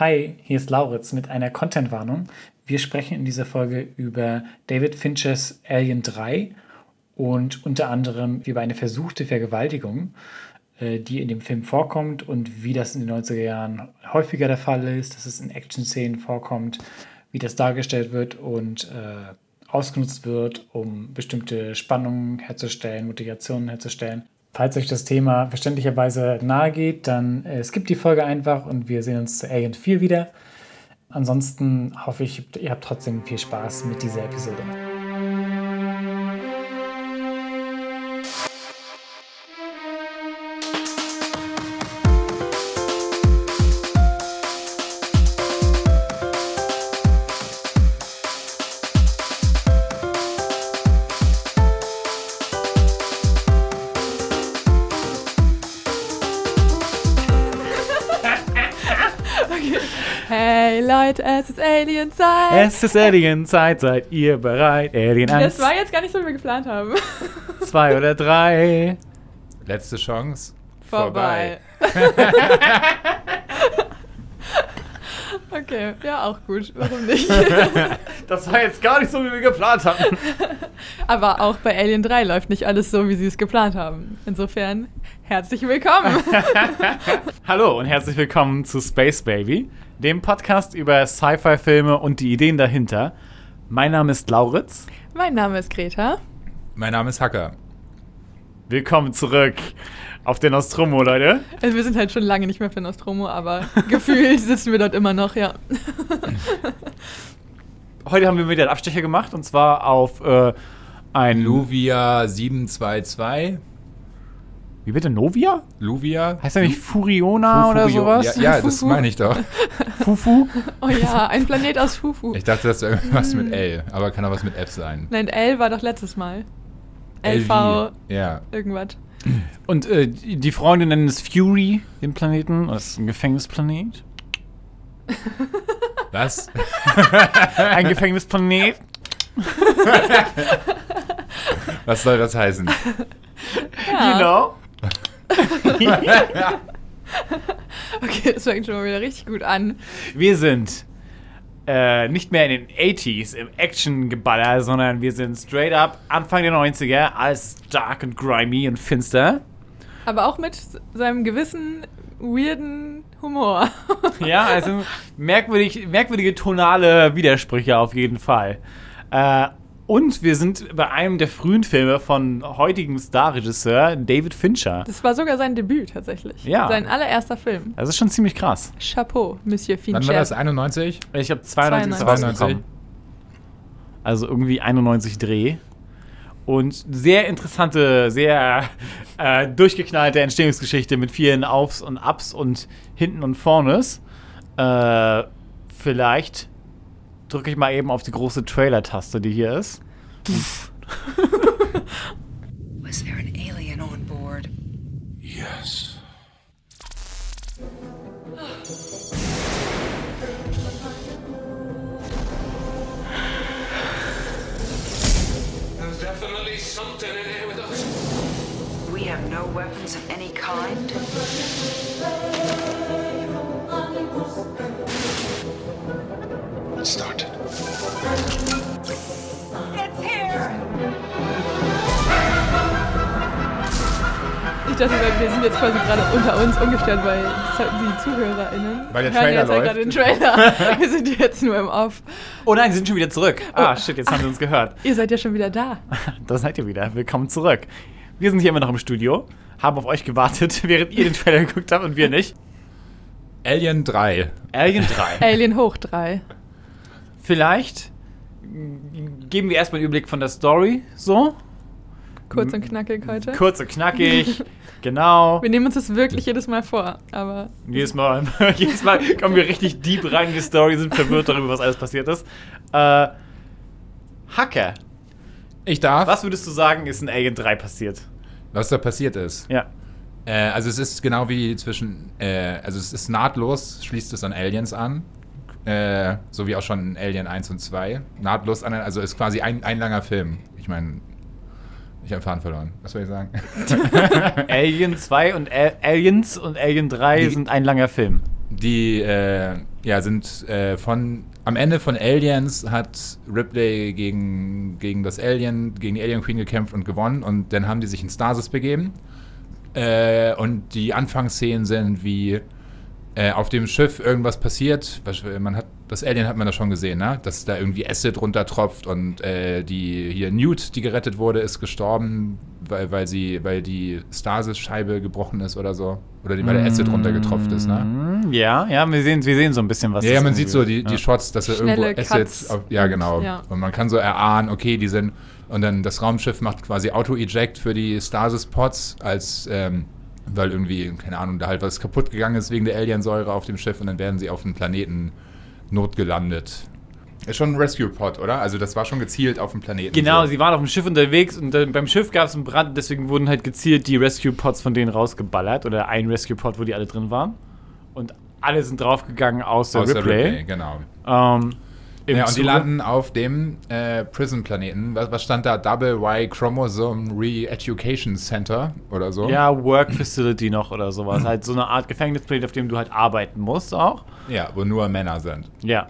Hi, hier ist Lauritz mit einer Content-Warnung. Wir sprechen in dieser Folge über David Finchers Alien 3 und unter anderem über eine versuchte Vergewaltigung, äh, die in dem Film vorkommt und wie das in den 90er Jahren häufiger der Fall ist, dass es in Action-Szenen vorkommt, wie das dargestellt wird und äh, ausgenutzt wird, um bestimmte Spannungen herzustellen, Motivationen herzustellen. Falls euch das Thema verständlicherweise nahe geht, dann äh, skippt die Folge einfach und wir sehen uns zu Alien 4 wieder. Ansonsten hoffe ich, ihr habt trotzdem viel Spaß mit dieser Episode. Leute, es ist Alien-Zeit. Es ist Alien-Zeit, seid ihr bereit? Alien 1, Das war jetzt gar nicht so, wie wir geplant haben. 2 oder 3. Letzte Chance. Vorbei. okay, ja, auch gut. Warum nicht? Das war jetzt gar nicht so, wie wir geplant hatten. Aber auch bei Alien 3 läuft nicht alles so, wie sie es geplant haben. Insofern, herzlich willkommen. Hallo und herzlich willkommen zu Space Baby, dem Podcast über Sci-Fi-Filme und die Ideen dahinter. Mein Name ist Lauritz. mein Name ist Greta. Mein Name ist Hacker. Willkommen zurück auf den Nostromo, Leute. Also wir sind halt schon lange nicht mehr für Nostromo, aber gefühlt sitzen wir dort immer noch, ja. Heute haben wir wieder einen Abstecher gemacht und zwar auf äh, ein. Luvia 722. Wie bitte? Novia? Luvia? Heißt er nicht Furiona Fu- oder sowas? Ja, ja das Fufu. meine ich doch. Fufu? Oh ja, ein Planet aus Fufu. Ich dachte, das wäre irgendwas mit L, aber kann auch was mit F sein. Nein, L war doch letztes Mal. LV. Ja. irgendwas. Und äh, die die Freunde nennen es Fury, den Planeten. Das ist ein Gefängnisplanet. Was? Ein Gefängnisplanet. Was soll das heißen? Ja. You know? Okay, das fängt schon mal wieder richtig gut an. Wir sind äh, nicht mehr in den 80s im Action-Geballer, sondern wir sind straight up Anfang der 90er, alles dark und grimy und finster. Aber auch mit seinem gewissen weirden Humor. Ja, also merkwürdig, merkwürdige tonale Widersprüche auf jeden Fall. Äh, und wir sind bei einem der frühen Filme von heutigem Starregisseur David Fincher. Das war sogar sein Debüt tatsächlich. Ja. Sein allererster Film. Das ist schon ziemlich krass. Chapeau, Monsieur Fincher. Wann war das? 91? Ich habe 92 ist 92. rausgekommen. Also irgendwie 91 Dreh. Und sehr interessante, sehr äh, durchgeknallte Entstehungsgeschichte mit vielen Aufs und Ups und Hinten und Vornes. Äh, vielleicht drücke ich mal eben auf die große Trailer-Taste, die hier ist. Was there an alien on board? Yes. There's definitely something in here with us. We have no weapons of any kind. Let's start. It's here! Ich dachte, wir sind jetzt quasi gerade unter uns umgestellt, weil die ZuhörerInnen Weil der hören Trailer jetzt ja läuft. gerade den Trailer. wir sind jetzt nur im Off. Oh nein, sie sind schon wieder zurück. Ah, shit, jetzt haben sie uns gehört. Ihr seid ja schon wieder da. Da seid ihr wieder. Willkommen zurück. Wir sind hier immer noch im Studio, haben auf euch gewartet, während ihr den Trailer geguckt habt und wir nicht. Alien 3. Alien 3. Alien hoch 3. Vielleicht geben wir erstmal einen Überblick von der Story, so. Kurz und knackig heute. Kurz und knackig, genau. Wir nehmen uns das wirklich jedes Mal vor, aber Jedes Mal, jedes Mal kommen wir richtig deep rein in die Story, sind verwirrt darüber, was alles passiert ist. Äh, Hacker, Ich darf. was würdest du sagen, ist in Alien 3 passiert? Was da passiert ist. Ja. Äh, also es ist genau wie zwischen, äh, also es ist nahtlos, schließt es an Aliens an. Äh, so wie auch schon in Alien 1 und 2. Nahtlos an, also ist quasi ein, ein langer Film. Ich meine, ich habe Faden verloren. Was soll ich sagen? Alien 2 und Al Aliens und Alien 3 Die- sind ein langer Film. die äh, ja, sind äh, von am Ende von Aliens hat Ripley gegen, gegen das Alien, gegen die Alien Queen gekämpft und gewonnen und dann haben die sich in Stasis begeben. Äh, und die Anfangsszenen sind wie äh, auf dem Schiff irgendwas passiert. Man hat, das Alien hat man da schon gesehen, ne? Dass da irgendwie Acid runtertropft und äh, die hier Newt, die gerettet wurde, ist gestorben, weil, weil sie, weil die Stasis-Scheibe gebrochen ist oder so. Oder die, weil der Acid runtergetropft ist, ne? Ja, ja, wir sehen, wir sehen so ein bisschen was. Ja, ja, man sieht so die, die ja. Shots, dass er Schnelle irgendwo Acid. Auf, ja, und- genau. ja. Und man kann so erahnen, okay, die sind. Und dann das Raumschiff macht quasi Auto-Eject für die Stasis-Pods, als. Ähm, weil irgendwie, keine Ahnung, da halt was kaputt gegangen ist wegen der Aliensäure auf dem Schiff und dann werden sie auf dem Planeten notgelandet. Ist schon ein Rescue-Pod, oder? Also, das war schon gezielt auf dem Planeten. Genau, so. sie waren auf dem Schiff unterwegs und dann beim Schiff gab es einen Brand, deswegen wurden halt gezielt die Rescue-Pods von denen rausgeballert oder ein Rescue-Pod, wo die alle drin waren. Und alle sind draufgegangen außer, Außer Ripley. Ripley, genau. Ähm, Ja, und die Zuge- landen auf dem äh, Prison-Planeten. Was, was stand da? Double Y Chromosome Re-Education Center oder so? Ja, Work Facility noch oder sowas. halt so eine Art Gefängnisplanet, auf dem du halt arbeiten musst auch. Ja, wo nur Männer sind. Ja.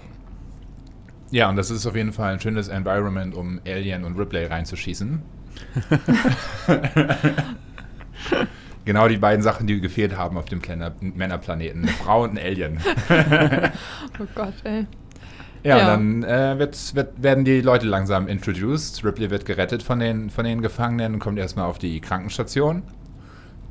Ja, und das ist auf jeden Fall ein schönes Environment, um Alien und Ripley reinzuschießen. genau die beiden Sachen, die gefehlt haben auf dem Männerplaneten. Eine Frau und ein Alien. Oh Gott, ey. Ja, Ja. und dann äh, wird, wird, werden die Leute langsam introduced. Ripley wird gerettet von den, von den Gefangenen und kommt erstmal auf die Krankenstation.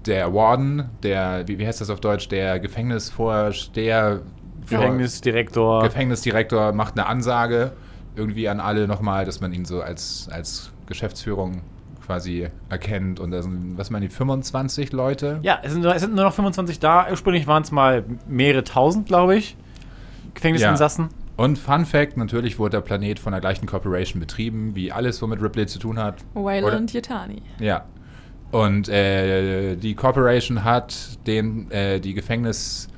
Der Warden, der, wie, wie heißt das auf Deutsch, der Gefängnisvorsteher, Gefängnisdirektor. Gefängnisdirektor macht eine Ansage irgendwie an alle nochmal, dass man ihn so als, als Geschäftsführung quasi erkennt. Und da sind, was meinen die, 25 Leute? ja, es sind, nur- es sind nur noch 25 da. Ursprünglich waren es mal mehrere tausend, glaube ich. Gefängnisinsassen. Und Fun Fact, natürlich wurde der Planet von der gleichen Corporation betrieben, wie alles, womit Ripley zu tun hat. Wayland Yutani. Ja. Und äh, die Corporation hat den, äh, die Gefängnisgebäude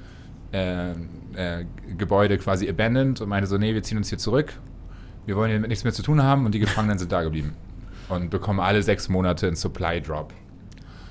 äh, äh, quasi abandoned und meinte so, nee, wir ziehen uns hier zurück. Wir wollen hier mit nichts mehr zu tun haben und die Gefangenen sind da geblieben. Und bekommen alle sechs Monate einen Supply Drop.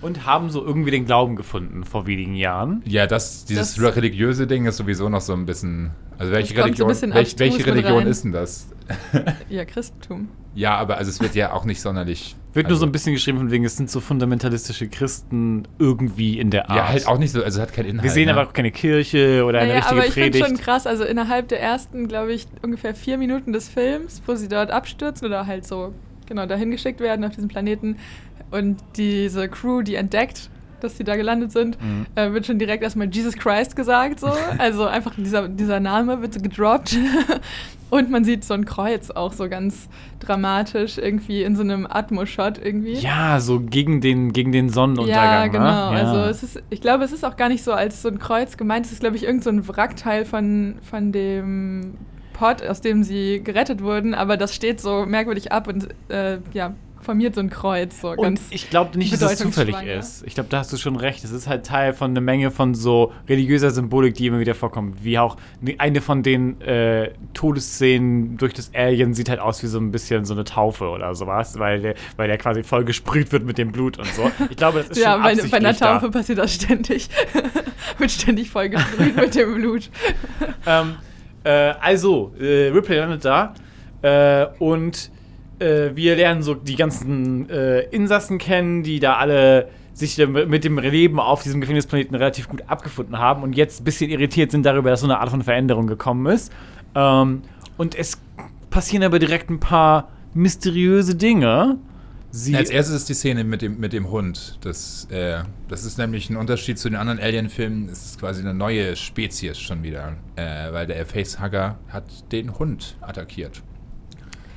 Und haben so irgendwie den Glauben gefunden vor wenigen Jahren. Ja, das, dieses Das- religiöse Ding ist sowieso noch so ein bisschen. Also welche Religion, welch, welche Religion ist denn das? Ja, Christentum. Ja, aber also es wird ja auch nicht sonderlich. Wird also, nur so ein bisschen geschrieben, von wegen, es sind so fundamentalistische Christen irgendwie in der Art. Ja, halt auch nicht so, also es hat keinen Inhalt. Wir sehen ne? aber auch keine Kirche oder eine Naja, richtige aber ich finde Predigt. schon krass, also innerhalb der ersten, glaube ich, ungefähr vier Minuten des Films, wo sie dort abstürzen oder halt so, genau, dahin geschickt werden auf diesen Planeten und diese Crew, die entdeckt, dass sie da gelandet sind, Mhm. äh, wird schon direkt erstmal Jesus Christ gesagt, so. Also einfach dieser, dieser Name wird so gedroppt. Und man sieht so ein Kreuz auch so ganz dramatisch irgendwie in so einem Atmo-Shot irgendwie. ja, so gegen den, gegen den Sonnenuntergang. Ja, genau. Ne? Ja. Also es ist, ich glaube, es ist auch gar nicht so als so ein Kreuz gemeint. Es ist, glaube ich, irgend so ein Wrackteil von, von dem Pod, aus dem sie gerettet wurden, aber das steht so merkwürdig ab und äh, ja, formiert so ein Kreuz. So Und ich glaube nicht, dass es zufällig ist. Ich glaube, da hast du schon recht. Es ist halt Teil von einer Menge von so religiöser Symbolik, die immer wieder vorkommt. Wie auch eine von den äh, Todesszenen durch das Alien sieht halt aus wie so ein bisschen so eine Taufe oder sowas, weil der, weil der quasi voll gesprüht wird mit dem Blut und so. Ich glaube, das ist ja, schon bei, bei absichtlich einer Taufe da. passiert das ständig. Wird ständig voll gesprüht mit dem Blut. Ähm, äh, also, äh, Ripley landet da äh, und äh, wir lernen so die ganzen äh, Insassen kennen, die da alle sich mit dem Leben auf diesem Gefängnisplaneten relativ gut abgefunden haben und jetzt ein bisschen irritiert sind darüber, dass so eine Art von Veränderung gekommen ist. Ähm, und es passieren aber direkt ein paar mysteriöse Dinge. Sie, Als erstes ist die Szene mit dem, mit dem Hund. Das, äh, das ist nämlich ein Unterschied zu den anderen Alien-Filmen. Es ist quasi eine neue Spezies schon wieder. Äh, weil der Facehugger hat den Hund attackiert.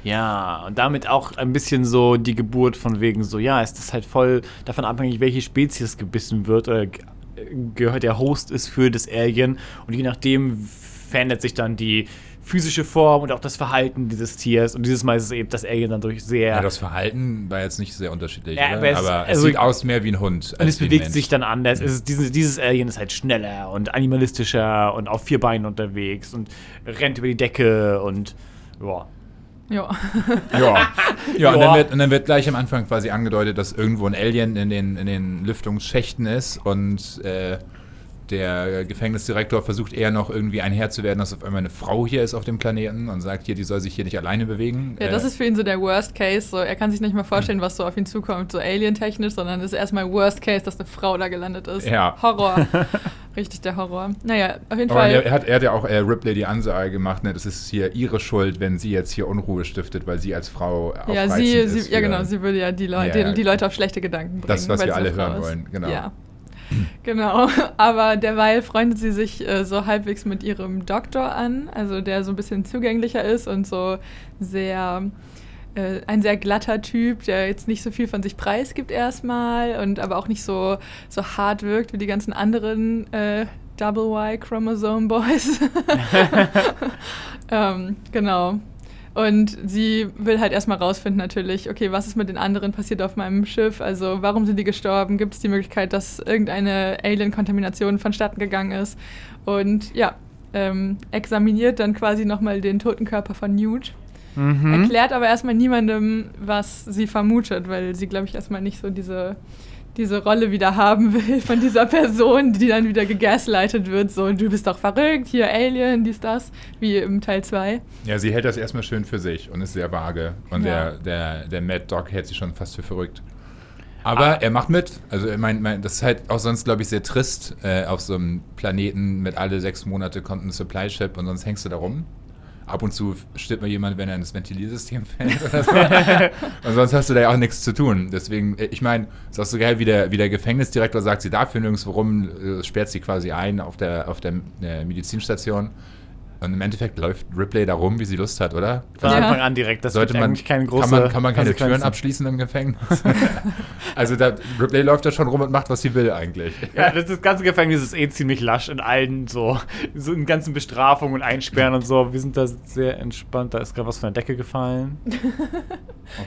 Ja, und damit auch ein bisschen so die Geburt von wegen so, ja, ist das halt voll davon abhängig, welche Spezies gebissen wird oder ge- gehört der Host ist für das Alien und je nachdem verändert sich dann die physische Form und auch das Verhalten dieses Tiers und dieses Mal ist es eben das Alien dann durch sehr Ja, das Verhalten war jetzt nicht sehr unterschiedlich, Ja, aber es- aber es also- sieht aus mehr wie ein Hund. und es bewegt Mensch. sich dann anders. Es ist dieses, dieses Alien ist halt schneller und animalistischer und auf vier Beinen unterwegs und rennt über die Decke und ja. Ja. Ja. ja, und, dann wird, und dann wird gleich am Anfang quasi angedeutet, dass irgendwo ein Alien in den, in den Lüftungsschächten ist und äh, der Gefängnisdirektor versucht eher noch irgendwie ein Herr zu werden, dass auf einmal eine Frau hier ist auf dem Planeten und sagt, hier, die soll sich hier nicht alleine bewegen. Ja, das Äh, ist für ihn so der Worst Case. So, er kann sich nicht mal vorstellen, was so auf ihn zukommt, so alien-technisch, sondern es ist erstmal Worst Case, dass eine Frau da gelandet ist. Ja. Horror. Richtig der Horror. Naja, auf jeden Aber Fall. er, er hat, er hat ja auch äh, Ripley die Ansage gemacht, ne, das ist hier ihre Schuld, wenn sie jetzt hier Unruhe stiftet, weil sie als Frau ja, sie, sie, ja genau, sie würde ja die, Leu Ja, ja. Die, die Leute auf schlechte Gedanken bringen. Das, was wir sie alle hören ist. wollen, genau. Ja. Genau, aber derweil freundet sie sich äh, so halbwegs mit ihrem Doktor an, also der so ein bisschen zugänglicher ist und so sehr äh, ein sehr glatter Typ, der jetzt nicht so viel von sich preisgibt erstmal und aber auch nicht so, so hart wirkt wie die ganzen anderen äh, Double Y Chromosome Boys. ähm, genau. Und sie will halt erstmal rausfinden, natürlich, okay, was ist mit den anderen passiert auf meinem Schiff? Also, warum sind die gestorben? Gibt es die Möglichkeit, dass irgendeine Alien-Kontamination vonstatten gegangen ist? Und ja, ähm, examiniert dann quasi nochmal den toten Körper von Newt. Mhm. Erklärt aber erstmal niemandem, was sie vermutet, weil sie, glaube ich, erstmal nicht so diese, diese Rolle wieder haben will von dieser Person, die dann wieder gegaslightet wird. So, du bist doch verrückt, hier Alien, dies, das, wie im Teil 2. Ja, sie hält das erstmal schön für sich und ist sehr vage. Und Ja. der, der, der Mad Dog hält sie schon fast für verrückt. Aber er macht mit. Also, ich mein, mein, das ist halt auch sonst, glaube ich, sehr trist äh, auf so einem Planeten mit alle sechs Monate kommt ein Supply Ship und sonst hängst du da rum. Ab und zu stirbt mal jemand, wenn er ins Ventiliersystem fällt oder so. und sonst hast du da ja auch nichts zu tun. Deswegen, äh, ich meine, ist auch so geil, wie der, wie der Gefängnisdirektor sagt, sie darf hier nirgendwo rum, äh, sperrt sie quasi ein auf der, auf der äh, Medizinstation. Und im Endeffekt läuft Ripley da rum, wie sie Lust hat, oder? Von Ja. Anfang an direkt. Das Sollte man, eigentlich keine große kann man, kann man keine Türen abschließen im Gefängnis? also da, Ripley läuft da schon rum und macht, was sie will eigentlich. Ja, das, das ganze Gefängnis ist eh ziemlich lasch in allen so, so in ganzen Bestrafungen und Einsperren und so. Wir sind da sehr entspannt. Da ist gerade was von der Decke gefallen.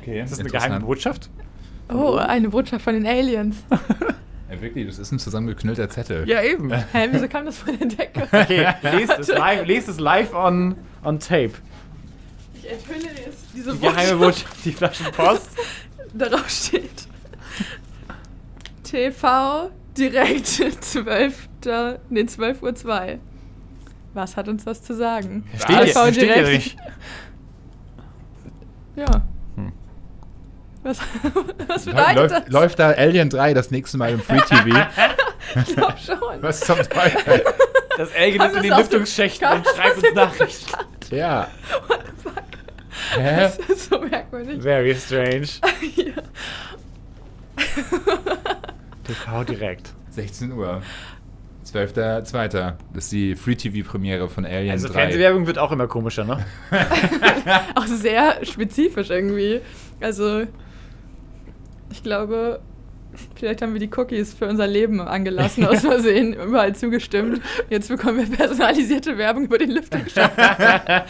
Okay, Ist das eine geheime Botschaft? Oh, eine Botschaft von den Aliens. Ja, wirklich, das ist ein zusammengeknüllter Zettel. Ja, eben. Hä, wieso kam das von der Decke? Okay, lest es live, lest es live on, on tape. Ich enthülle jetzt diese Die geheime Botschaft, die Flaschenpost. Darauf steht TV direkt 12. Nee, 12 Uhr 2. Was hat uns das zu sagen? Steht TV hier, steht hier direkt. nicht. Ja. Was, was bedeutet läuft, das? läuft da Alien 3 das nächste Mal im Free TV? Ich glaube schon. Was zum Teufel? Das Alien ist in den Lüftungsschächten und schreibt uns Nachrichten. Ja. What the fuck? Hä? Das ist so merkwürdig. Very strange. TV direkt. 16 Uhr. 12.02. Das ist die Free-TV-Premiere von Alien Also 3. Fernsehwerbung wird auch immer komischer, ne? Auch sehr spezifisch irgendwie. Also, ich glaube, vielleicht haben wir die Cookies für unser Leben angelassen, aus Versehen, überall zugestimmt. Jetzt bekommen wir personalisierte Werbung über den Lüftungsschacht.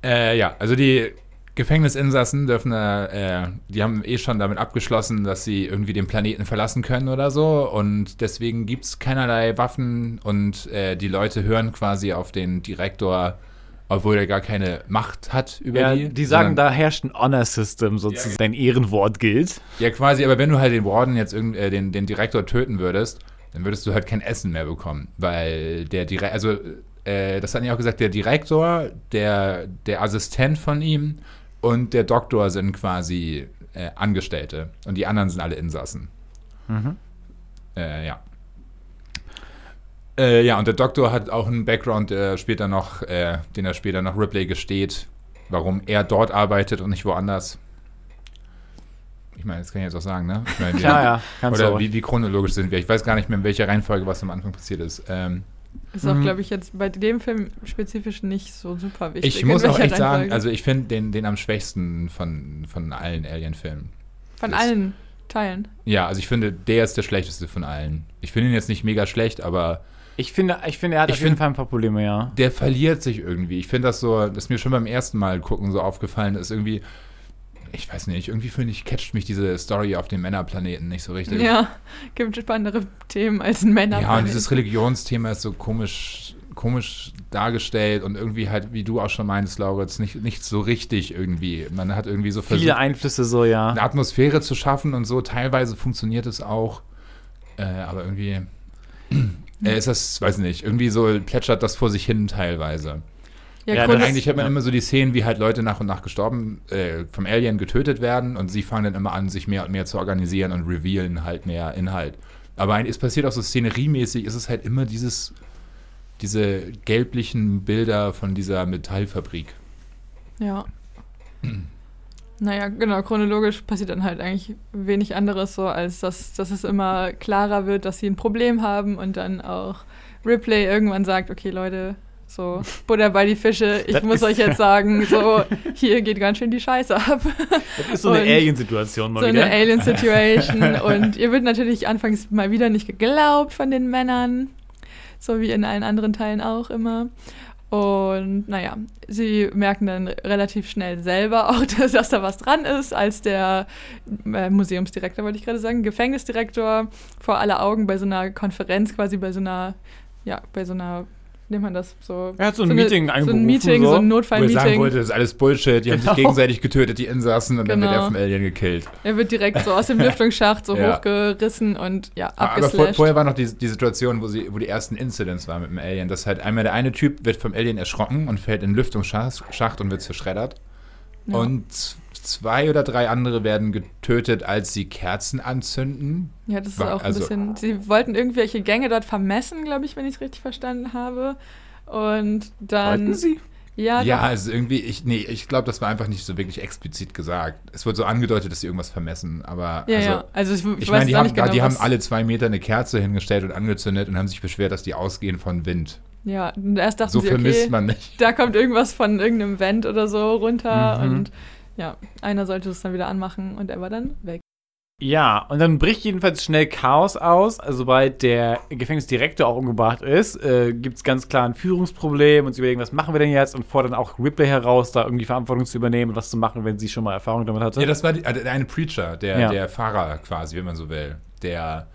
Äh, ja, also die Gefängnisinsassen dürfen, äh, die haben eh schon damit abgeschlossen, dass sie irgendwie den Planeten verlassen können oder so. Und deswegen gibt es keinerlei Waffen und äh, die Leute hören quasi auf den Direktor, obwohl er gar keine Macht hat über Ja, die. die sagen, da herrscht ein Honor-System, sozusagen. Dein Ehrenwort gilt. Ja, quasi, aber wenn du halt den Warden jetzt irgend, äh, den, den Direktor töten würdest, dann würdest du halt kein Essen mehr bekommen. Weil der Direktor, also äh, das hat ja auch gesagt, der Direktor, der, der Assistent von ihm und der Doktor sind quasi äh, Angestellte. Und die anderen sind alle Insassen. Äh, ja. Äh, ja, und der Doktor hat auch einen Background, der später noch, äh, den er später noch Ripley gesteht, warum er dort arbeitet und nicht woanders. Ich meine, das kann ich jetzt auch sagen, ne? Ich meine, wir- Klar, ja. Kannst oder du. wie, wie chronologisch sind wir? Ich weiß gar nicht mehr, in welcher Reihenfolge was am Anfang passiert ist. Ähm, Ist auch, glaube ich, jetzt bei dem Film spezifisch nicht so super wichtig. ich muss auch echt sagen, also ich finde den, den am schwächsten von, von allen Alien-Filmen. Von das- allen Teilen. Ja, also ich finde, der ist der schlechteste von allen. Ich finde ihn jetzt nicht mega schlecht, aber Ich finde, ich finde, er hat Ich auf jeden find- Fall ein paar Probleme, ja. der verliert sich irgendwie. Ich finde das so, das ist mir schon beim ersten Mal gucken so aufgefallen, ist irgendwie, ich weiß nicht, irgendwie finde ich, catcht mich diese Story auf dem Männerplaneten nicht so richtig. Ja, gibt spannendere Themen als ein Männer. Ja, und dieses Religionsthema ist so komisch, komisch dargestellt und irgendwie halt, wie du auch schon meinst, Lauritz, nicht, nicht so richtig irgendwie. Man hat irgendwie so Viele versucht, Einflüsse so, ja. eine Atmosphäre zu schaffen und so. Teilweise funktioniert es auch, äh, aber irgendwie. Äh, ist das, weiß nicht, irgendwie so plätschert das vor sich hin teilweise. Ja, Ja, das- Eigentlich hat man immer so die Szenen, wie halt Leute nach und nach gestorben, äh, vom Alien getötet werden und sie fangen dann immer an, sich mehr und mehr zu organisieren und revealen halt mehr Inhalt. Aber es passiert auch so szeneriemäßig, ist es halt immer dieses, diese gelblichen Bilder von dieser Metallfabrik. Ja. Naja, genau, chronologisch passiert dann halt eigentlich wenig anderes so, als dass, dass es immer klarer wird, dass sie ein Problem haben und dann auch Ripley irgendwann sagt, okay Leute, so Butter bei die Fische, ich Das muss euch jetzt sagen, so hier geht ganz schön die Scheiße ab. Das ist so eine Alien-Situation mal so wieder. eine Alien-Situation und ihr wird natürlich anfangs mal wieder nicht geglaubt von den Männern, so wie in allen anderen Teilen auch immer. Und naja, sie merken dann relativ schnell selber auch, dass, dass da was dran ist, als der äh, Museumsdirektor, wollte ich gerade sagen, Gefängnisdirektor vor aller Augen bei so einer Konferenz, quasi bei so einer, ja, bei so einer, nennt man das so? Er hat so ein eine- Meeting So einberufen, ein Meeting, so. so ein Wo er sagen Notfallmeeting. wollte, das ist alles Bullshit, die haben Genau. sich gegenseitig getötet, die Insassen, und dann wird Genau. er vom Alien gekillt. Er wird direkt so aus dem Lüftungsschacht so Ja. hochgerissen und ja, Aber vor, abgeslasht. vorher war noch die, die Situation, wo, sie, wo die ersten Incidents waren mit dem Alien. Das halt einmal der eine Typ wird vom Alien erschrocken und fällt in den Lüftungsschacht Schacht und wird zerschreddert. Ja. Und zwei oder drei andere werden getötet, als sie Kerzen anzünden. Ja, das ist War- auch ein also- bisschen. Sie wollten irgendwelche Gänge dort vermessen, glaube ich, wenn ich es richtig verstanden habe. Und dann. Wollten sie? Ja, Ja, doch. also irgendwie, ich, nee, ich glaube, das war einfach nicht so wirklich explizit gesagt. Es wird so angedeutet, dass sie irgendwas vermessen, aber ja, also, ja. Also ich, ich ich weiß meine, die, haben, nicht genau, die haben alle zwei Meter eine Kerze hingestellt und angezündet und haben sich beschwert, dass die ausgehen von Wind. Ja, und erst dachten So sie, vermisst okay, man nicht. da kommt irgendwas von irgendeinem Vent oder so runter Mhm. und ja, einer sollte es dann wieder anmachen und er war dann weg. Ja, und dann bricht jedenfalls schnell Chaos aus. Also, sobald der Gefängnisdirektor auch umgebracht ist, äh, gibt es ganz klar ein Führungsproblem und sie überlegen, was machen wir denn jetzt und fordern auch Ripley heraus, da irgendwie Verantwortung zu übernehmen und was zu machen, wenn sie schon mal Erfahrung damit hatte. Ja, das war die, äh, der eine Preacher, der, Ja. der Pfarrer quasi, wenn man so will. Der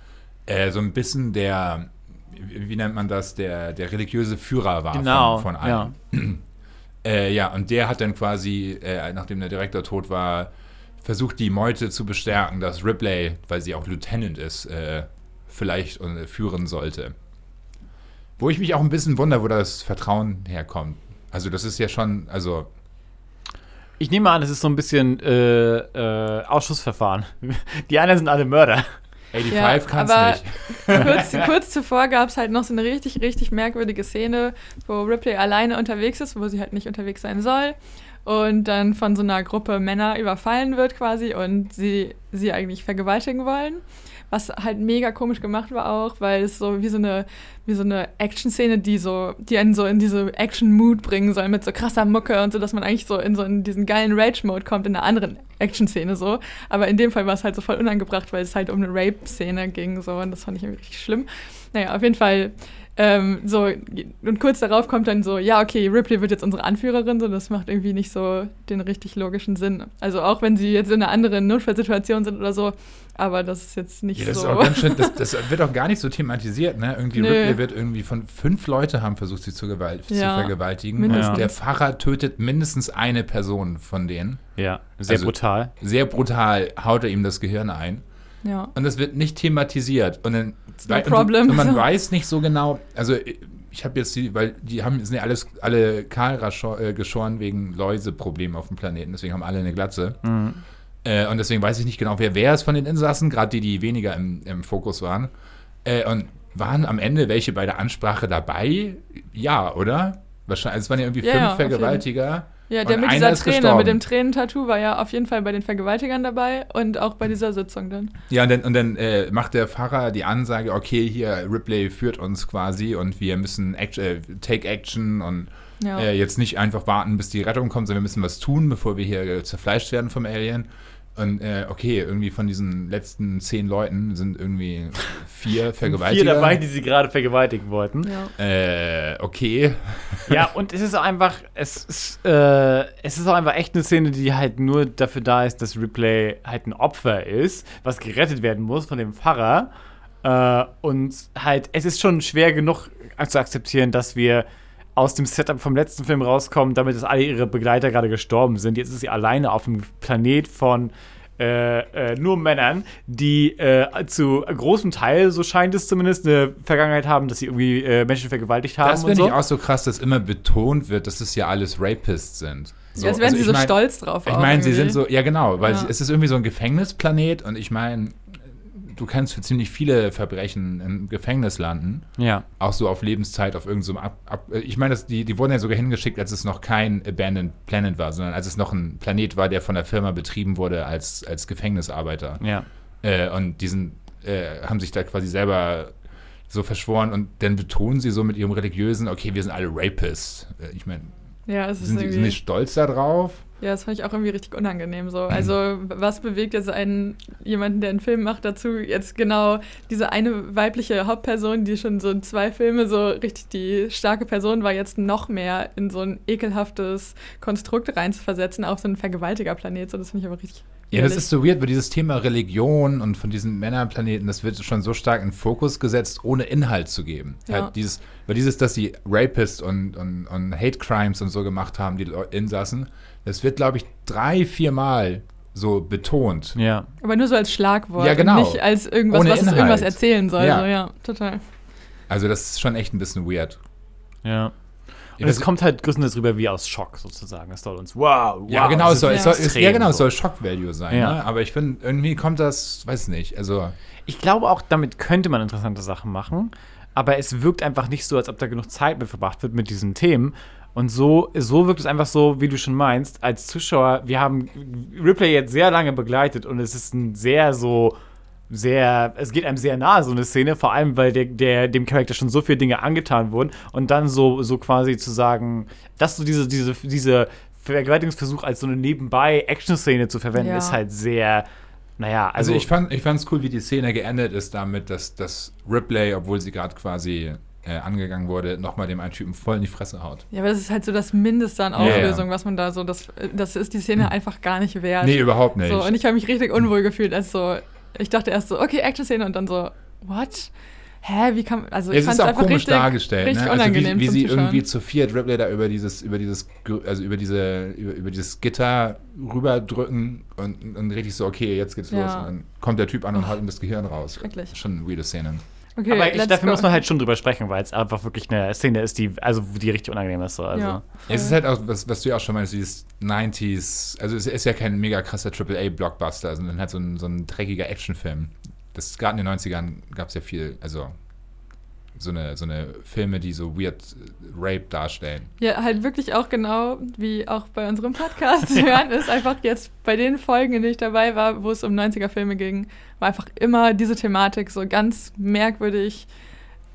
äh, so ein bisschen der, wie, nennt man das, der, der religiöse Führer war Genau, von, von allen. Äh, ja, und der hat dann quasi, äh, nachdem der Direktor tot war, versucht die Meute zu bestärken, dass Ripley, weil sie auch Lieutenant ist, äh, vielleicht äh, führen sollte. Wo ich mich auch ein bisschen wundere, wo das Vertrauen herkommt. Also das ist ja schon, also Ich nehme an, es ist so ein bisschen äh, äh, Ausschussverfahren. Die anderen sind alle Mörder. 85 Ja, kann's aber- nicht. kurz, kurz zuvor gab es halt noch so eine richtig, richtig merkwürdige Szene, wo Ripley alleine unterwegs ist, wo sie halt nicht unterwegs sein soll. Und dann von so einer Gruppe Männer überfallen wird quasi und sie sie eigentlich vergewaltigen wollen. Was halt mega komisch gemacht war auch, weil es so wie so eine, wie so eine Action-Szene, die so, die einen so in diese Action-Mood bringen soll, mit so krasser Mucke und so, dass man eigentlich so in so in diesen geilen Rage-Mode kommt in einer anderen Action-Szene so. Aber in dem Fall war es halt so voll unangebracht, weil es halt um eine Rape-Szene ging so und das fand ich irgendwie richtig schlimm. Naja, auf jeden Fall ähm, so, und kurz darauf kommt dann so, ja, okay, Ripley wird jetzt unsere Anführerin, so, das macht irgendwie nicht so den richtig logischen Sinn. Also auch wenn sie jetzt in einer anderen Notfallsituation sind oder so, aber das ist jetzt nicht Ja, das so. ist auch ganz schön, das, das wird auch gar nicht so thematisiert, ne? Irgendwie Nö. Ripley wird irgendwie von fünf Leute haben versucht, sie zu, gewalt, zu Ja, vergewaltigen. mindestens. Und der Pfarrer tötet mindestens eine Person von denen. Ja, sehr Also- brutal. Sehr brutal haut er ihm das Gehirn ein. ja. Und das wird nicht thematisiert. Und, dann, no problem. und man weiß nicht so genau, also ich habe jetzt die, weil die haben, sind ja alles, alle kahl äh, geschoren wegen Läuseproblemen auf dem Planeten, deswegen haben alle eine Glatze. Mhm. Äh, und deswegen weiß ich nicht genau, wer wer ist von den Insassen, gerade die, die weniger im, im Fokus waren. Äh, und waren am Ende welche bei der Ansprache dabei? Ja, oder? Wahrscheinlich, also es waren ja irgendwie Ja, fünf Vergewaltiger. Ja, der Und mit dieser Träne, mit dem Tränentattoo war ja auf jeden Fall bei den Vergewaltigern dabei und auch bei dieser Sitzung dann. Ja, und dann, und dann äh, macht der Pfarrer die Ansage, okay, hier, Ripley führt uns quasi und wir müssen act äh, take action und Ja. äh, jetzt nicht einfach warten, bis die Rettung kommt, sondern wir müssen was tun, bevor wir hier äh, zerfleischt werden vom Alien. Und äh, okay, irgendwie von diesen letzten zehn Leuten sind irgendwie vier Vergewaltiger. Vier dabei, die sie gerade vergewaltigen wollten. ja. Äh, okay. Ja, und es ist auch einfach, es ist, äh, es ist auch einfach echt eine Szene, die halt nur dafür da ist, dass Ripley halt ein Opfer ist, was gerettet werden muss von dem Pfarrer. Äh, und halt, es ist schon schwer genug zu akzeptieren, dass wir aus dem Setup vom letzten Film rauskommen, damit dass alle ihre Begleiter gerade gestorben sind. Jetzt ist sie alleine auf dem Planet von äh, äh, nur Männern, die äh, zu großem Teil, so scheint es zumindest, eine Vergangenheit haben, dass sie irgendwie äh, Menschen vergewaltigt haben. Das finde so. ich auch so krass, dass immer betont wird, dass es ja alles Rapists sind. So, als wären also sie so mein- stolz drauf. Ich meine, sie sind so, ja genau, weil Ja. sie- es ist irgendwie so ein Gefängnisplanet und ich meine, du kannst für ziemlich viele Verbrechen im Gefängnis landen. Ja. Auch so auf Lebenszeit, auf irgendeinem Ab, Ab Ich meine, das- die, die wurden ja sogar hingeschickt, als es noch kein Abandoned Planet war, sondern als es noch ein Planet war, der von der Firma betrieben wurde als, als Gefängnisarbeiter. Ja. Äh, und diesen äh, haben sich da quasi selber so verschworen und dann betonen sie so mit ihrem religiösen, okay, wir sind alle Rapists. Äh, ich meine, Ja, sind, sie- die stolz darauf? Ja, das fand ich auch irgendwie richtig unangenehm Mhm. so. Also, was bewegt jetzt einen, jemanden, der einen Film macht, dazu, jetzt genau diese eine weibliche Hauptperson, die schon so in zwei Filme so richtig die starke Person war, jetzt noch mehr in so ein ekelhaftes Konstrukt reinzuversetzen, auf so einen Vergewaltigerplanet. So, das finde ich aber richtig. Ja, das ist so weird, weil dieses Thema Religion und von diesen Männerplaneten, das wird schon so stark in den Fokus gesetzt, ohne Inhalt zu geben. Ja. Halt dieses, weil dieses, dass sie Rapists und, und, und Hate Crimes und so gemacht haben, die Insassen, das wird, glaube ich, drei, vier Mal so betont. Ja. Aber nur so als Schlagwort. Ja, genau. Und nicht als irgendwas, Ohne was es Inhalt. irgendwas erzählen soll. Ja. So, ja, total. Also das ist schon echt ein bisschen weird. Ja. Und es kommt halt größtenteils rüber wie aus Schock sozusagen. Es soll uns, wow, wow. Ja, genau, es soll, es soll, es, ja, genau, es so. soll Shock Value sein. Ja. Ne? Aber ich finde, irgendwie kommt das, weiß nicht, also Ich glaube auch, damit könnte man interessante Sachen machen, aber es wirkt einfach nicht so, als ob da genug Zeit mit verbracht wird mit diesen Themen. Und so, so wirkt es einfach so, wie du schon meinst, als Zuschauer, wir haben Ripley jetzt sehr lange begleitet und es ist ein sehr so, sehr, es geht einem sehr nahe, so eine Szene, vor allem, weil der, der, dem Charakter schon so viele Dinge angetan wurden und dann so, so quasi zu sagen, dass so diese, diese, diese Vergewaltigungsversuch als so eine Nebenbei-Action-Szene zu verwenden, Ja. ist halt sehr, naja, Also, also, ich fand ich fand's cool, wie die Szene geendet ist damit, dass, dass Ripley, obwohl sie gerade quasi äh, angegangen wurde, nochmal dem einen Typen voll in die Fresse haut. Ja, aber das ist halt so das Mindeste an. Auflösung, was man da so, das, das ist die Szene einfach gar nicht wert. Nee, überhaupt nicht. So, und ich habe mich richtig unwohl gefühlt, als so, ich dachte erst so, okay, Action-Szene und dann so, what? Hä, wie kann, also ich es fand ist auch komisch richtig, dargestellt, richtig ne? Also wie, wie sie irgendwie zu viert Ripley da über dieses, über dieses, also über diese, über, über dieses Gitter rüberdrücken und, und richtig so, okay, jetzt geht's Ja. los. Und dann kommt der Typ an und haut ihm das Gehirn raus. Schrecklich. Schon eine weirde Szene. Okay, aber ich, dafür go. muss man halt schon drüber sprechen, weil es einfach wirklich eine Szene ist, die, also die richtig unangenehm ist. So. Also. Ja. Es ist halt auch, was, was du ja auch schon meinst, dieses 90s, also es ist ja kein mega krasser AAA-Blockbuster, sondern halt so ein, so ein dreckiger Actionfilm. Das gerade in den 90ern gab es ja viel, also so eine, so eine Filme, die so weird äh, Rape darstellen. Ja, halt wirklich auch genau, wie auch bei unserem Podcast zu hören ist, einfach jetzt bei den Folgen, in denen ich dabei war, wo es um 90er-Filme ging, war einfach immer diese Thematik so ganz merkwürdig,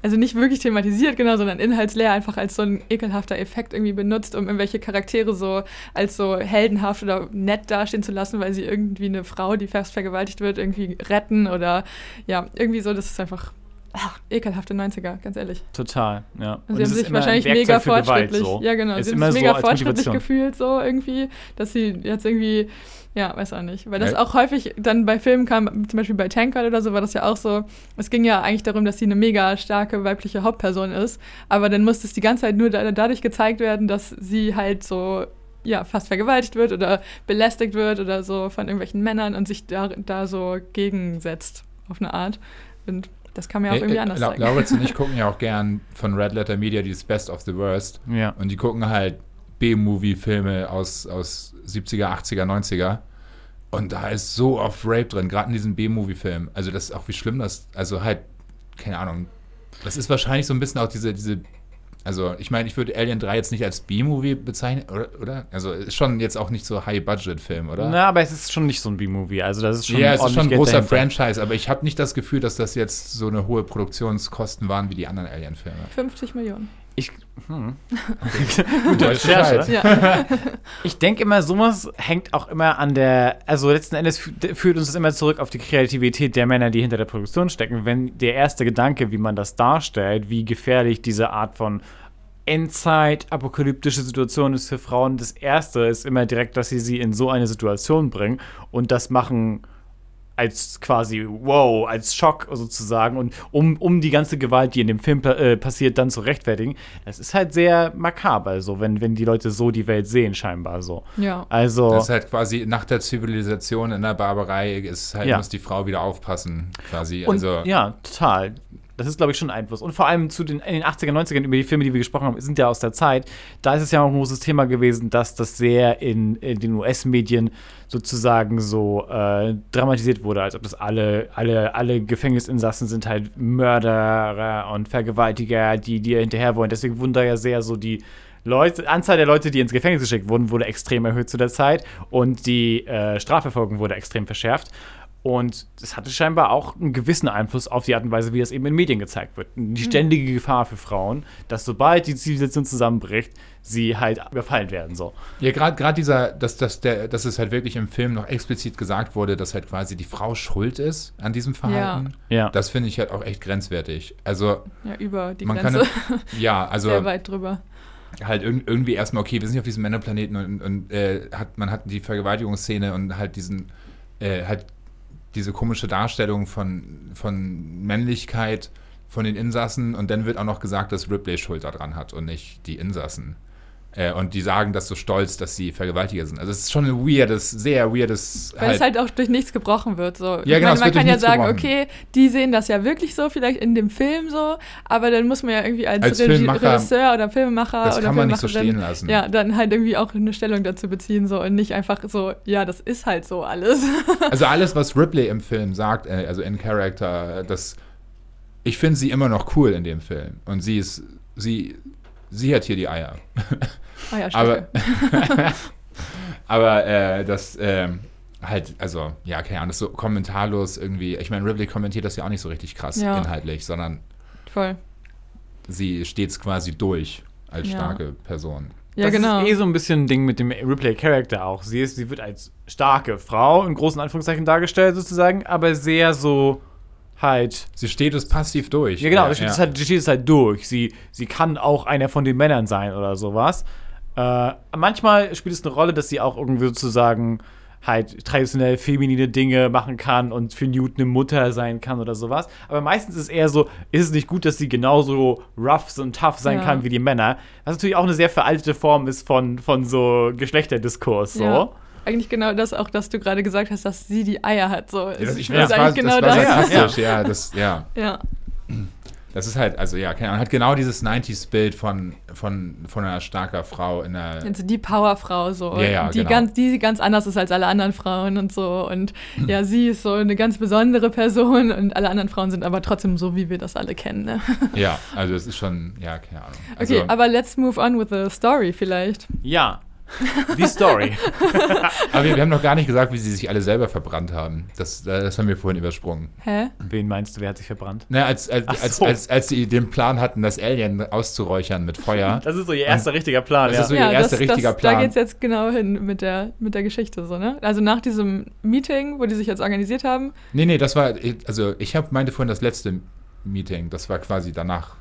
also nicht wirklich thematisiert, genau, sondern inhaltsleer einfach als so ein ekelhafter Effekt irgendwie benutzt, um irgendwelche Charaktere so als so heldenhaft oder nett dastehen zu lassen, weil sie irgendwie eine Frau, die fast vergewaltigt wird, irgendwie retten oder ja, irgendwie so, das ist einfach ach, ekelhafte 90er, ganz ehrlich. Total, ja. Und Und sie es haben sich wahrscheinlich mega für Gewalt, fortschrittlich. so. Ja, genau. Ist Sie haben sich so mega als fortschrittlich gefühlt, so irgendwie, dass sie jetzt irgendwie, ja, weiß auch nicht. Weil das Ja. auch häufig dann bei Filmen kam, zum Beispiel bei Tankard oder so, war das ja auch so. Es ging ja eigentlich darum, dass sie eine mega starke weibliche Hauptperson ist. Aber dann musste es die ganze Zeit nur da, dadurch gezeigt werden, dass sie halt so. Ja, fast vergewaltigt wird oder belästigt wird oder so von irgendwelchen Männern und sich da, da so gegensetzt auf eine Art. Und das kann man ja auch irgendwie äh, anders La- zeigen. Lauritz und ich gucken ja auch gern von Red Letter Media dieses Best of the Worst. Ja. Und die gucken halt B-Movie-Filme aus, aus 70er, 80er, 90er. Und da ist so oft Rape drin, gerade in diesem B-Movie-Film. Also das ist auch wie schlimm das, also halt, keine Ahnung. Das ist wahrscheinlich so ein bisschen auch diese, diese, also ich meine, ich würde Alien 3 jetzt nicht als B-Movie bezeichnen, oder? oder? Also ist schon jetzt auch nicht so High-Budget-Film, oder? Na, aber es ist schon nicht so ein B-Movie. Also das ist schon ja, es ist schon ein Geld großer dahinter. Franchise, aber ich habe nicht das Gefühl, dass das jetzt so eine hohe Produktionskosten waren wie die anderen Alien-Filme. 50 Millionen. Ich, hm. Gute Recherche. Ja. ich denke immer, sowas hängt auch immer an der, also letzten Endes fü- führt uns das immer zurück auf die Kreativität der Männer, die hinter der Produktion stecken. Wenn der erste Gedanke, wie man das darstellt, wie gefährlich diese Art von Endzeit, apokalyptische Situation ist für Frauen, das erste ist immer direkt, dass sie sie in so eine Situation bringen und das machen als quasi wow, als Schock sozusagen und um, um die ganze Gewalt, die in dem Film äh, passiert, dann zu rechtfertigen. Das ist halt sehr makaber, so wenn, wenn die Leute so die Welt sehen, scheinbar so. Ja. Also. Das ist halt quasi nach der Zivilisation in der Barbarei ist halt, Ja. muss die Frau wieder aufpassen, quasi. Und, also, ja, total. Das ist, glaube ich, schon ein Einfluss. Und vor allem zu den, in den 80er, 90ern, über die Filme, die wir gesprochen haben, sind ja aus der Zeit. Da ist es ja auch ein großes Thema gewesen, dass das sehr in, in den US-Medien sozusagen so äh, dramatisiert wurde, als ob das alle, alle, alle Gefängnisinsassen sind halt Mörderer und Vergewaltiger, die dir hinterher wollen. Deswegen wurden da ja sehr so die Leute, Anzahl der Leute, die ins Gefängnis geschickt wurden, wurde extrem erhöht zu der Zeit und die äh, Strafverfolgung wurde extrem verschärft. Und das hatte scheinbar auch einen gewissen Einfluss auf die Art und Weise, wie das eben in Medien gezeigt wird. Die ständige Gefahr für Frauen, dass sobald die Zivilisation zusammenbricht, sie halt überfallen werden. So. Ja, gerade gerade dieser, dass, dass, der, dass es halt wirklich im Film noch explizit gesagt wurde, dass halt quasi die Frau schuld ist an diesem Verhalten. Ja. Das finde ich halt auch echt grenzwertig. Also, Ja, über die man Grenze. kann. Ja, also Sehr weit drüber. halt irg irgendwie erstmal, okay, wir sind hier auf diesem Männerplaneten und, und äh, hat, man hat die Vergewaltigungsszene und halt diesen, äh, halt diese komische Darstellung von, von Männlichkeit von den Insassen und dann wird auch noch gesagt, dass Ripley Schuld daran hat und nicht die Insassen. Äh, und die sagen das so stolz, dass sie Vergewaltiger sind. Also es ist schon ein weirdes, sehr weirdes. Weil es halt auch durch nichts gebrochen wird. So. Ja, genau, meine, man kann ja sagen, gebrochen. okay, die sehen das ja wirklich so, vielleicht in dem Film so, aber dann muss man ja irgendwie als, Als Regisseur oder Filmemacher das oder kann man nicht so stehen lassen. Ja, dann halt irgendwie auch eine Stellung dazu beziehen so und nicht einfach so, ja, das ist halt so alles. Also alles, was Ripley im Film sagt, äh, also in Character, das, ich finde sie immer noch cool in dem Film. Und sie ist, sie, sie hat hier die Eier. ah ja, Aber, aber äh, das, ähm, halt, also, ja, keine Ahnung, das ist so kommentarlos irgendwie. Ich meine, Ripley kommentiert das ja auch nicht so richtig krass Ja. inhaltlich, sondern Voll. sie steht es quasi durch als Ja. starke Person. Ja, das genau. ist eh so ein bisschen ein Ding mit dem Ripley-Charakter auch. Sie, ist, sie wird als starke Frau in großen Anführungszeichen dargestellt, sozusagen, aber sehr so halt. Sie steht es passiv durch. Ja, genau, sie steht, Es halt, sie steht es halt durch. Sie, sie kann auch einer von den Männern sein oder sowas. Äh, manchmal spielt es eine Rolle, dass sie auch irgendwie sozusagen halt traditionell feminine Dinge machen kann und für Newt eine Mutter sein kann oder sowas. Aber meistens ist es eher so, ist es nicht gut, dass sie genauso rough und tough sein Ja. kann wie die Männer. Was natürlich auch eine sehr veraltete Form ist von, von so Geschlechterdiskurs. So. Ja. Eigentlich genau das auch, dass du gerade gesagt hast, dass sie die Eier hat. So. Ja, das, ich, ist das, war, eigentlich genau das war das. sarkastisch, ja. das, ja. Ja. Das ist halt, also ja, keine Ahnung, hat genau dieses 90s-Bild von, von, von einer starker Frau in einer. Also die Powerfrau so, Ja, ja, die, genau. ganz, die ganz anders ist als alle anderen Frauen und so. Und ja, sie ist so eine ganz besondere Person und alle anderen Frauen sind aber trotzdem so, wie wir das alle kennen. Ne? Ja, also es ist schon, ja, keine Ahnung. Also, Okay, aber let's move on with the story vielleicht. Ja. Die Story. aber wir, wir haben noch gar nicht gesagt, wie sie sich alle selber verbrannt haben. Das, das haben wir vorhin übersprungen. Hä? Wen meinst du, wer hat sich verbrannt? Ne, als, als, so. als, als sie den Plan hatten, das Alien auszuräuchern mit Feuer. Das ist so ihr erster richtiger Plan, Das ja. ist so ihr erster richtiger Da Plan. geht's jetzt genau hin mit der, mit der Geschichte so, ne? Also nach diesem Meeting, wo die sich jetzt organisiert haben, Nee, nee, das war, also ich hab, meinte vorhin das letzte Meeting. Das war quasi danach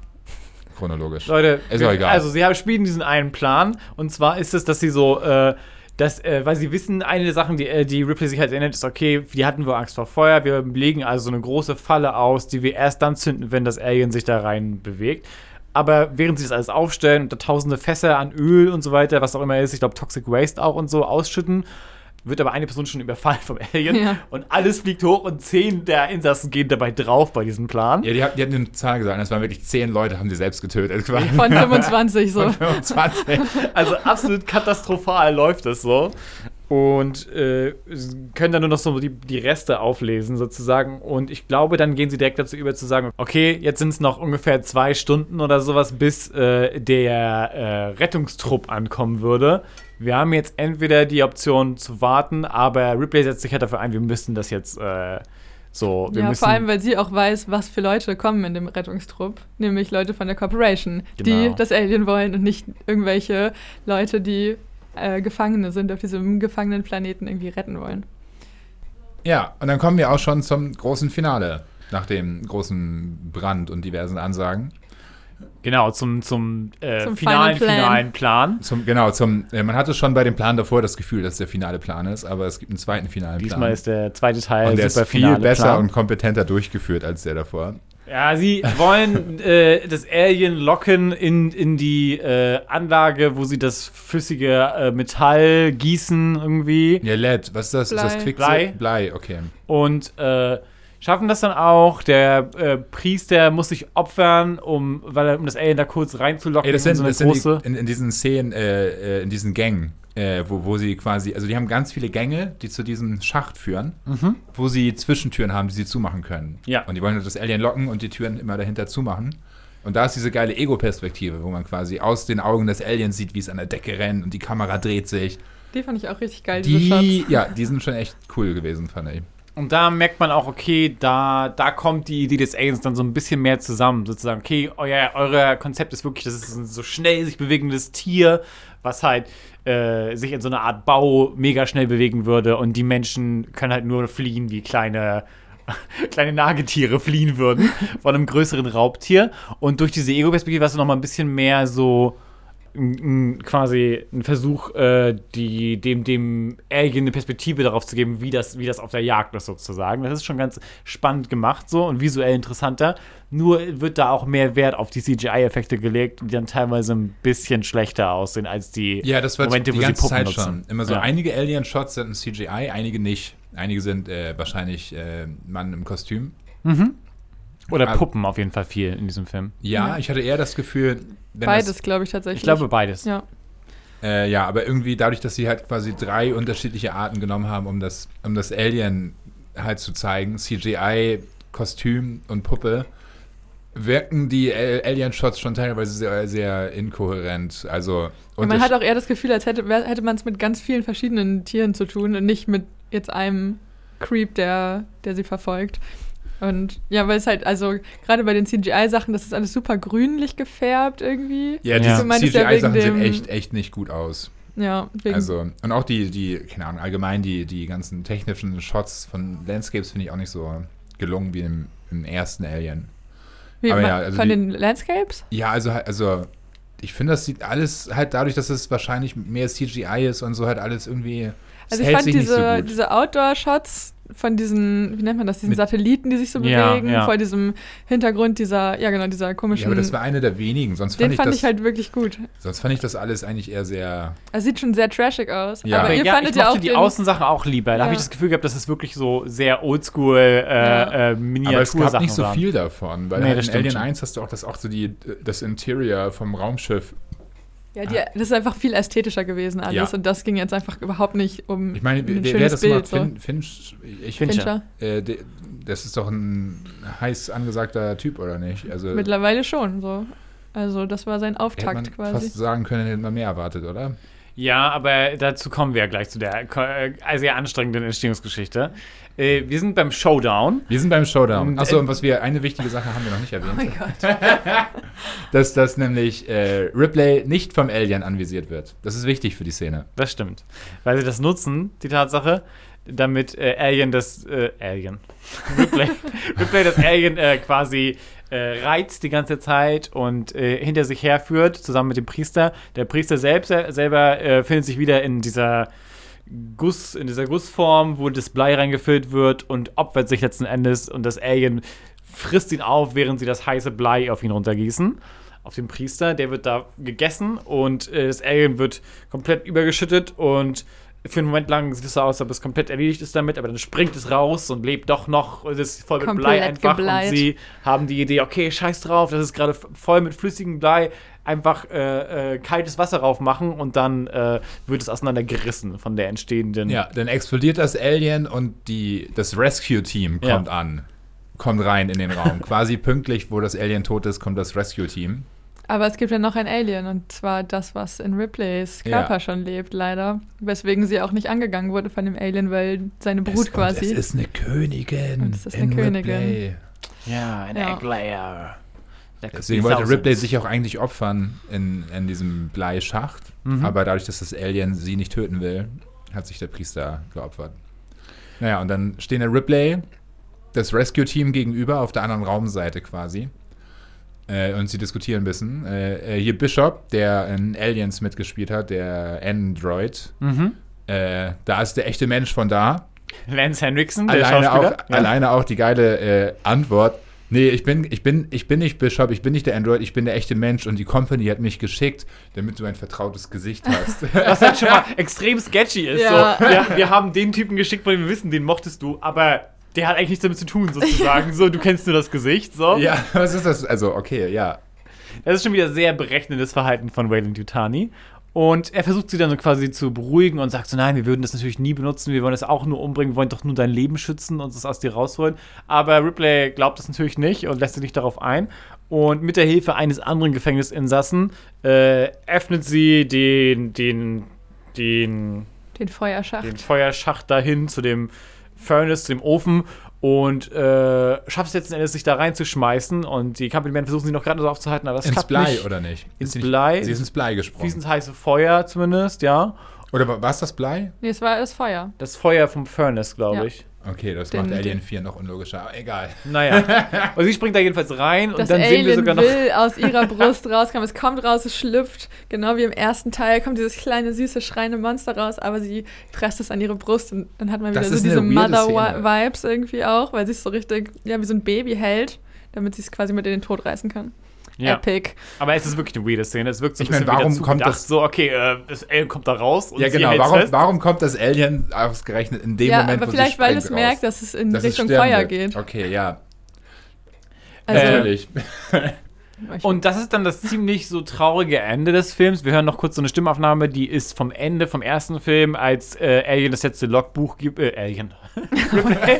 chronologisch. Leute, Ist doch egal. also sie haben, spielen diesen einen Plan und zwar ist es, dass sie so, äh, dass, äh, weil sie wissen, eine der Sachen, die, äh, die Ripley sich halt erinnert, ist, okay, die hatten wohl Angst vor Feuer, wir legen also so eine große Falle aus, die wir erst dann zünden, wenn das Alien sich da rein bewegt. Aber während sie das alles aufstellen und da tausende Fässer an Öl und so weiter, was auch immer ist, ich glaube Toxic Waste auch und so ausschütten, wird aber eine Person schon überfallen vom Alien Ja. und alles fliegt hoch und zehn der Insassen gehen dabei drauf bei diesem Plan. Ja, die, hat- die hatten eine Zahl gesagt. Das waren wirklich zehn Leute, haben sie selbst getötet. quasi. von 25 so. 25. Also absolut katastrophal läuft das so. Und äh, können dann nur noch so die, die Reste auflesen, sozusagen. Und ich glaube, dann gehen sie direkt dazu über zu sagen: Okay, jetzt sind es noch ungefähr zwei Stunden oder sowas, bis äh, der äh, Rettungstrupp ankommen würde. Wir haben jetzt entweder die Option zu warten, aber Ripley setzt sich halt dafür ein, wir müssen das jetzt äh, so. Wir Ja, müssen, vor allem, weil sie auch weiß, was für Leute kommen in dem Rettungstrupp. Nämlich Leute von der Corporation, Genau. die das Alien wollen und nicht irgendwelche Leute, die äh, Gefangene sind, auf diesem gefangenen Planeten irgendwie retten wollen. Ja, und dann kommen wir auch schon zum großen Finale, nach dem großen Brand und diversen Ansagen. Genau, zum, zum, äh, Zum finalen, Final Plan. finalen Plan. Zum, genau, zum, äh, man hatte schon bei dem Plan davor das Gefühl, dass der finale Plan ist, aber es gibt einen zweiten finalen Diesmal Plan. ist der zweite Teil und der ist viel besser Plan. und kompetenter durchgeführt als der davor. Ja, sie wollen äh, das Alien locken in, in die äh, Anlage, wo sie das flüssige äh, Metall gießen irgendwie. Ja, LED, was ist das? Ist das Blei. Quicksilber? Blei. Blei, okay. Und äh, schaffen das dann auch. Der äh, Priester muss sich opfern, um, weil um das Alien da kurz reinzulocken Ey, das in sind, so eine das sind die, in, in diesen Szenen, äh, äh, in diesen Gängen, äh, wo, wo sie quasi, also die haben ganz viele Gänge, die zu diesem Schacht führen, wo sie Zwischentüren haben, die sie zumachen können. Ja. Und die wollen das Alien locken und die Türen immer dahinter zumachen. Und da ist diese geile Ego-Perspektive, wo man quasi aus den Augen des Aliens sieht, wie es an der Decke rennt und die Kamera dreht sich. Die fand ich auch richtig geil, diese Die, Shots. ja, die sind schon echt cool gewesen, fand ich. Und da merkt man auch, okay, da, da kommt die Idee des Aliens dann so ein bisschen mehr zusammen. Sozusagen, okay, euer, euer Konzept ist wirklich, das ist ein so schnell sich bewegendes Tier, was halt äh, sich in so einer Art Bau mega schnell bewegen würde. Und die Menschen können halt nur fliehen, wie kleine, kleine Nagetiere fliehen würden von einem größeren Raubtier. Und durch diese Ego-Perspektive hast du noch mal ein bisschen mehr so quasi ein Versuch, äh, die, dem, dem Alien eine Perspektive darauf zu geben, wie das, wie das auf der Jagd ist, sozusagen. Das ist schon ganz spannend gemacht so und visuell interessanter. Nur wird da auch mehr Wert auf die CGI-Effekte gelegt, die dann teilweise ein bisschen schlechter aussehen als die Ja, das war Momente, die wo sie ganze Puppen Zeit nutzen. schon. Immer so Ja. einige Alien-Shots sind ein CGI, einige nicht. Einige sind äh, wahrscheinlich äh, Mann im Kostüm. Oder Also- Puppen auf jeden Fall viel in diesem Film. Ja, ich hatte eher das Gefühl, wenn Beides, glaube ich, tatsächlich. Ich glaube beides. Ja. Äh, ja, aber irgendwie dadurch, dass sie halt quasi drei unterschiedliche Arten genommen haben, um das, um das Alien halt zu zeigen, CGI, Kostüm und Puppe, wirken die Al- Alien-Shots schon teilweise sehr, sehr inkohärent. Also Und man hat auch eher das Gefühl, als hätte, hätte man es mit ganz vielen verschiedenen Tieren zu tun und nicht mit jetzt einem Creep, der, der sie verfolgt. Und ja, weil es halt, also gerade bei den CGI-Sachen, das ist alles super grünlich gefärbt irgendwie. ja, die meintest ja CGI-Sachen sehen dem- echt, echt nicht gut aus. Ja, wegen, Also, und auch die, die, keine Ahnung, allgemein die, die ganzen technischen Shots von Landscapes finde ich auch nicht so gelungen wie im, im ersten Alien. wie, aber ja, also von die- den Landscapes? Ja, also, also ich finde, das sieht alles halt dadurch, dass es wahrscheinlich mehr CGI ist und so halt alles irgendwie. Also ich fand diese, so diese Outdoor-Shots von diesen, wie nennt man das, diesen Mit- Satelliten, die sich so Ja, bewegen, ja. vor diesem Hintergrund dieser, ja genau, dieser komischen. ja, aber das war eine der wenigen. Sonst den fand, ich, fand das, ich halt wirklich gut. sonst fand ich das alles eigentlich eher sehr. Er sieht schon sehr trashig aus. Ja. Aber ihr ja, fandet ich ja mochte auch die den, Außensachen auch lieber. Da habe ich das Gefühl gehabt, dass es wirklich so sehr oldschool äh, Ja. äh, Aber es gab nicht so viel davon, weil Nee, halt in Alien schon. 1 hast du auch das, auch so die, das Interior vom Raumschiff. Ja, die, das ist einfach viel ästhetischer gewesen alles Ja. und das ging jetzt einfach überhaupt nicht um Ich meine, ein wer, wer das Bild. macht, so. fin, Finch, ich Fincher. Äh, de, das ist doch ein heiß angesagter Typ, oder nicht? Also Mittlerweile schon so. Also das war sein hätte man Auftakt quasi. fast sagen können, hätte man mehr erwartet, oder? Ja, aber dazu kommen wir ja gleich zu der äh, sehr anstrengenden Entstehungsgeschichte. Äh, wir sind beim Showdown. Wir sind beim Showdown. Achso, äh, und was wir, eine wichtige Sache haben wir noch nicht erwähnt. Oh mein Gott. dass das nämlich äh, Ripley nicht vom Alien anvisiert wird. Das ist wichtig für die Szene. Das stimmt. Weil sie das nutzen, die Tatsache, damit äh, Alien das äh, Alien. Ripley, Ripley das Alien äh, quasi äh, reizt die ganze Zeit und äh, hinter sich herführt, zusammen mit dem Priester. Der Priester selbst, äh, selber findet sich wieder in dieser Guss, in dieser Gussform, wo das Blei reingefüllt wird und opfert sich letzten Endes und das Alien frisst ihn auf, während sie das heiße Blei auf ihn runtergießen. Auf den Priester, der wird da gegessen und äh, das Alien wird komplett übergeschüttet und für einen Moment lang sieht es so aus, als ob es komplett erledigt ist damit, aber dann springt es raus und lebt doch noch und ist voll mit Blei Komplett einfach. gebleit. Und sie haben die Idee, okay, scheiß drauf, das ist gerade voll mit flüssigem Blei, einfach äh, äh, kaltes Wasser drauf machen und dann äh, wird es auseinandergerissen von der entstehenden. Ja, dann explodiert das Alien und die, das Rescue-Team Ja. kommt an. Kommt rein in den Raum. Quasi pünktlich, wo das Alien tot ist, kommt das Rescue-Team. Aber es gibt ja noch ein Alien und zwar das, was in Ripleys Körper Ja. schon lebt, leider. Weswegen sie auch nicht angegangen wurde von dem Alien, weil seine Brut es, quasi. Und es ist eine Königin. Und es ist in eine Königin. Ripley. Ja, ein Ja. Egg-Layer. Deswegen wollte Ripley sich auch eigentlich opfern in, in diesem Bleischacht. Mhm. Aber dadurch, dass das Alien sie nicht töten will, hat sich der Priester geopfert. Naja, und dann stehen der Ripley, das Rescue-Team gegenüber auf der anderen Raumseite quasi. Äh, und sie diskutieren ein bisschen. Äh, äh, hier Bishop, der in Aliens mitgespielt hat, der Android. Mhm. Äh, da ist der echte Mensch von da. Lance Henriksen, der Alleine auch, Schauspieler. Ja. alleine auch die geile äh, Antwort. Nee, ich bin, ich, bin, ich bin nicht Bishop, ich bin nicht der Android, ich bin der echte Mensch und die Company hat mich geschickt, damit du ein vertrautes Gesicht hast. Was halt schon mal extrem sketchy ist. Ja. So, wir, wir haben den Typen geschickt, dem wir wissen, den mochtest du, aber der hat eigentlich nichts damit zu tun, sozusagen. So, du kennst nur das Gesicht. So. ja, was ist das? Also, okay, ja. Das ist schon wieder sehr berechnendes Verhalten von Wayland Yutani. Und er versucht sie dann so quasi zu beruhigen und sagt so, nein, wir würden das natürlich nie benutzen, wir wollen das auch nur umbringen, wir wollen doch nur dein Leben schützen und das aus dir rausholen. Aber Ripley glaubt das natürlich nicht und lässt sich nicht darauf ein. Und mit der Hilfe eines anderen Gefängnisinsassen äh, öffnet sie den, den, den Den Feuerschacht. den Feuerschacht dahin zu dem Furnace, zu dem Ofen und äh, schafft es letzten Endes, sich da reinzuschmeißen. Und die Company Men versuchen sie noch gerade so aufzuhalten, aber es Ins klappt Blei, nicht. oder nicht? Ins Ist sie nicht- Blei? Sie ist ins Blei Wie gesprungen. ins heiße Feuer zumindest, ja. Oder war es das Blei? Nee, es war das Feuer. Das Feuer vom Furnace, glaube Ja. ich. Okay, das Den- macht Alien den- 4 noch unlogischer, aber egal. Naja. und sie springt da jedenfalls rein Das und dann sehen wir Alien sogar noch. will aus ihrer Brust rauskommen. Es kommt raus, es schlüpft. Genau wie im ersten Teil kommt dieses kleine, süße, schreiende Monster raus, aber sie presst es an ihre Brust und dann hat man wieder so diese. Mother-Vibes irgendwie auch, weil sie es so richtig, ja, wie so ein Baby hält, damit sie es quasi mit in den Tod reißen kann. Ja. Epic. Aber es ist wirklich eine weirde Szene. Es wirkt so ein Ich meine, bisschen warum wieder kommt das- So, okay, äh, das Alien kommt da raus und Ja, genau. Warum, fest. warum kommt das Alien ausgerechnet in dem ja, Moment, aber wo vielleicht, weil es raus? merkt, dass es in Dass es Richtung sterben Feuer wird. geht. Okay, ja. Also, Natürlich. Und das ist dann das ziemlich so traurige Ende des Films. Wir hören noch kurz so eine Stimmaufnahme, die ist vom Ende vom ersten Film, als äh, Alien das letzte Logbuch gibt. Äh, Alien. Ripley,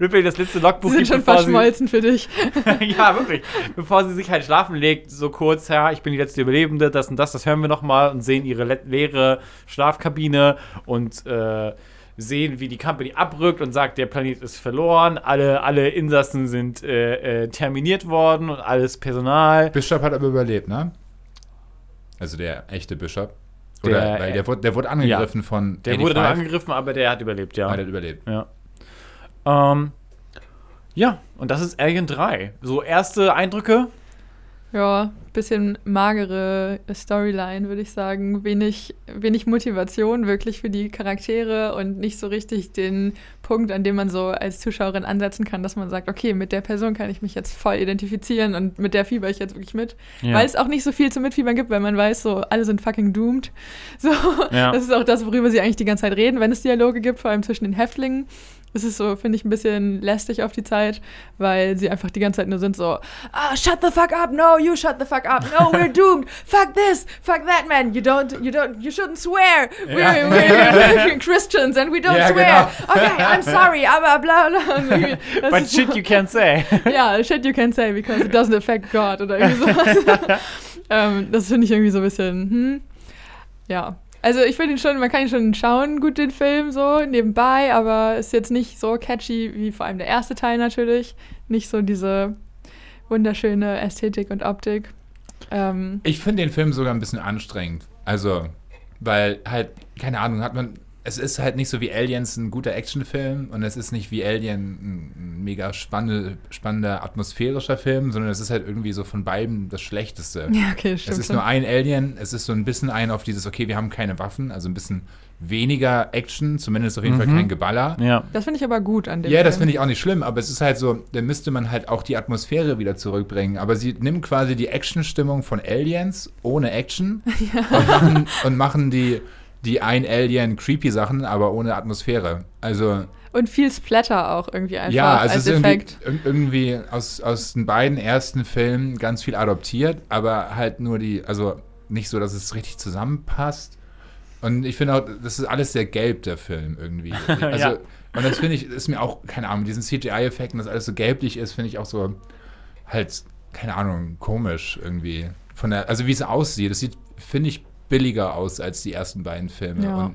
Ripley das letzte Logbuch die sind gibt, schon bevor sie, verschmolzen für dich. ja, wirklich. Bevor sie sich halt schlafen legt, so kurz, ja, ich bin die letzte Überlebende, das und das, das hören wir nochmal und sehen ihre le leere Schlafkabine und äh, sehen, wie die Company abrückt und sagt, der Planet ist verloren, alle, alle Insassen sind äh, äh, terminiert worden und alles Personal. Bishop hat aber überlebt, ne? Also der echte Bishop. Der- Oder, weil der, wurde, der wurde angegriffen von Der wurde dann 85. angegriffen, aber der hat überlebt, ja. Ah, der hat überlebt. Ja. Ähm, ja, und das ist Alien 3. So erste Eindrücke. Ja, bisschen magere Storyline, würde ich sagen. Wenig, wenig Motivation wirklich für die Charaktere und nicht so richtig den Punkt, an dem man so als Zuschauerin ansetzen kann, dass man sagt, okay, mit der Person kann ich mich jetzt voll identifizieren und mit der fieber ich jetzt wirklich mit. Ja. Weil es auch nicht so viel zum Mitfiebern gibt, weil man weiß, so alle sind fucking doomed. So, Ja. das ist auch das, worüber sie eigentlich die ganze Zeit reden, wenn es Dialoge gibt, vor allem zwischen den Häftlingen. Es ist so, finde ich, ein bisschen lästig auf die Zeit, weil sie einfach die ganze Zeit nur sind so, ah, shut the fuck up, no, you shut the fuck up, no, we're doomed, fuck this, fuck that, man, you don't, you don't, you shouldn't swear, we're, Ja. we're, we're Christians and we don't Ja, swear, genau. okay, I'm sorry, aber bla bla. But shit so- you can't say. ja, shit you can say because it doesn't affect God oder irgendwie sowas. ähm, das finde ich irgendwie so ein bisschen, hm. Ja. Also ich finde ihn schon, man kann ihn schon schauen, gut den Film so nebenbei, aber ist jetzt nicht so catchy wie vor allem der erste Teil natürlich. Nicht so diese wunderschöne Ästhetik und Optik. Ähm, Ich finde den Film sogar ein bisschen anstrengend. Also, weil halt, keine Ahnung, hat man. Es ist halt nicht so wie Aliens ein guter Actionfilm und es ist nicht wie Alien ein, mega spannende, spannender atmosphärischer Film, sondern es ist halt irgendwie so von beiden das Schlechteste. ja, okay, stimmt. Es ist nur ein Alien, es ist so ein bisschen ein auf dieses, okay, wir haben keine Waffen, also ein bisschen weniger Action, zumindest auf jeden Fall kein Geballer. Ja. das finde ich aber gut an dem Ja, das Film. finde ich auch nicht schlimm, aber es ist halt so, dann müsste man halt auch die Atmosphäre wieder zurückbringen. Aber sie nimmt quasi die Actionstimmung von Aliens ohne Action und, machen, und machen die, die ein Alien creepy Sachen, aber ohne Atmosphäre. Also, Und viel Splatter auch irgendwie einfach ja, also als es ist irgendwie, Effekt. ir- irgendwie aus, aus den beiden ersten Filmen ganz viel adoptiert, aber halt nur die, also nicht so, dass es richtig zusammenpasst. Und ich finde auch, das ist alles sehr gelb, der Film irgendwie. Also, Ja. Und das finde ich, ist mir auch, keine Ahnung, mit diesen CGI-Effekten, dass alles so gelblich ist, finde ich auch so halt, keine Ahnung, komisch irgendwie. Von der, also wie es aussieht, das sieht, finde ich, billiger aus als die ersten beiden Filme. Ja. Und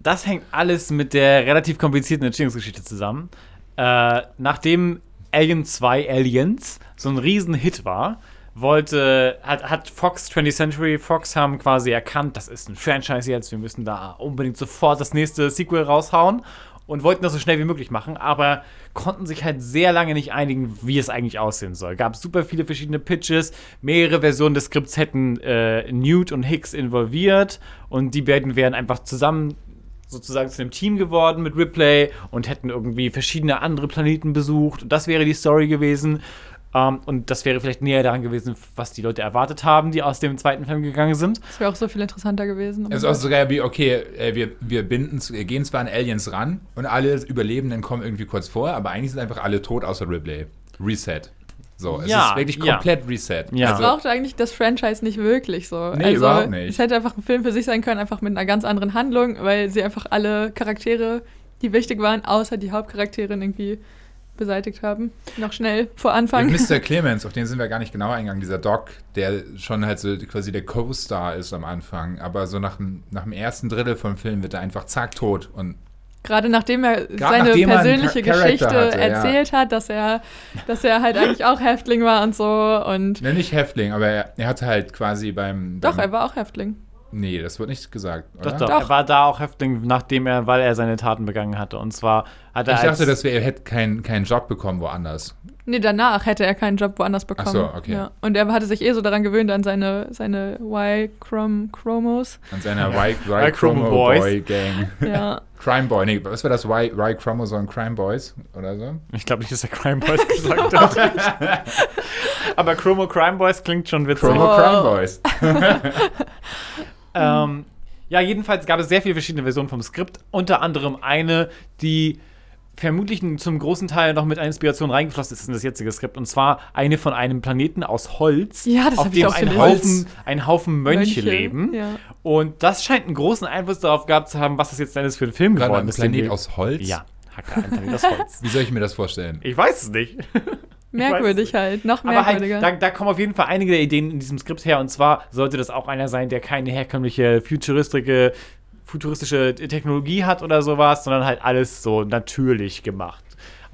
Das hängt alles mit der relativ komplizierten Entstehungsgeschichte zusammen. Äh, nachdem Alien 2 Aliens so ein Riesenhit war, wollte, hat, hat Fox, 20th Century Fox haben quasi erkannt, das ist ein Franchise jetzt, wir müssen da unbedingt sofort das nächste Sequel raushauen. Und wollten das so schnell wie möglich machen, aber konnten sich halt sehr lange nicht einigen, wie es eigentlich aussehen soll. Gab super viele verschiedene Pitches, mehrere Versionen des Skripts hätten äh, Newt und Hicks involviert und die beiden wären einfach zusammen sozusagen zu einem Team geworden mit Ripley und hätten irgendwie verschiedene andere Planeten besucht. Und das wäre die Story gewesen. Ähm, und das wäre vielleicht näher daran gewesen, was die Leute erwartet haben, die aus dem zweiten Film gegangen sind. Das wäre auch so viel interessanter gewesen. Es ist auch sogar wie, okay, äh, wir, wir binden, gehen zwar an Aliens ran und alle Überlebenden kommen irgendwie kurz vor, aber eigentlich sind einfach alle tot außer Ripley. Reset. So, es Ja, ist wirklich ja. komplett Reset. Ja. Es brauchte eigentlich das Franchise nicht wirklich so. Nee, also, überhaupt nicht. Es hätte einfach ein Film für sich sein können, einfach mit einer ganz anderen Handlung, weil sie einfach alle Charaktere, die wichtig waren, außer die Hauptcharakterin irgendwie beseitigt haben. Noch schnell vor Anfang. Mr. Clemens, auf den sind wir gar nicht genau eingegangen, dieser Doc, der schon halt so quasi der Co-Star ist am Anfang, aber so nach dem, nach dem ersten Drittel vom Film wird er einfach zack tot und Gerade nachdem er seine nachdem er persönliche Charakter Geschichte hatte, ja. erzählt hat, dass er, dass er halt eigentlich auch Häftling war und so. Und ne, nicht Häftling, aber er, er hatte halt quasi beim, doch, beim er war auch Häftling. Nee, das wird nicht gesagt, oder? Doch, doch, Doch. Er war da auch Häftling, nachdem er, weil er seine Taten begangen hatte. Und zwar hat er Ich dachte, dass wir, er hätte keinen keinen Job bekommen woanders. Nee, danach hätte er keinen Job woanders bekommen. so, okay. Ja. Und er hatte sich eh so daran gewöhnt an seine, seine Y-Chromos. An seiner Y, y, Y Chromo Chromo Boys. Boy Gang. Ah. Ja. Crime Boy, nee, was war das? Y, y Chromosome Crime Boys oder so? Ich glaube nicht, dass er Crime Boys gesagt hat. Aber Chromo Crime Boys klingt schon witzig. Chromo Oh. Crime Boys. Ähm, ja, jedenfalls gab es sehr viele verschiedene Versionen vom Skript. Unter anderem eine, die vermutlich zum großen Teil noch mit einer Inspiration reingeflossen ist in das jetzige Skript. Und zwar eine von einem Planeten aus Holz, Ja, das auf hab ich dem auch ein. Haufen, ein Haufen Mönche, Mönche, leben. ja. Und das scheint einen großen Einfluss darauf gehabt zu haben, was das jetzt alles für ein Film Gerade geworden ein ist. den Planet aus Holz? Ja, Hacker, ein Planet aus Holz. Wie soll ich mir das vorstellen? Ich weiß es nicht. Merkwürdig halt, noch Aber halt, merkwürdiger. da, da kommen auf jeden Fall einige der Ideen in diesem Skript her. Und zwar sollte das auch einer sein, der keine herkömmliche futuristische, futuristische Technologie hat oder sowas, sondern halt alles so natürlich gemacht.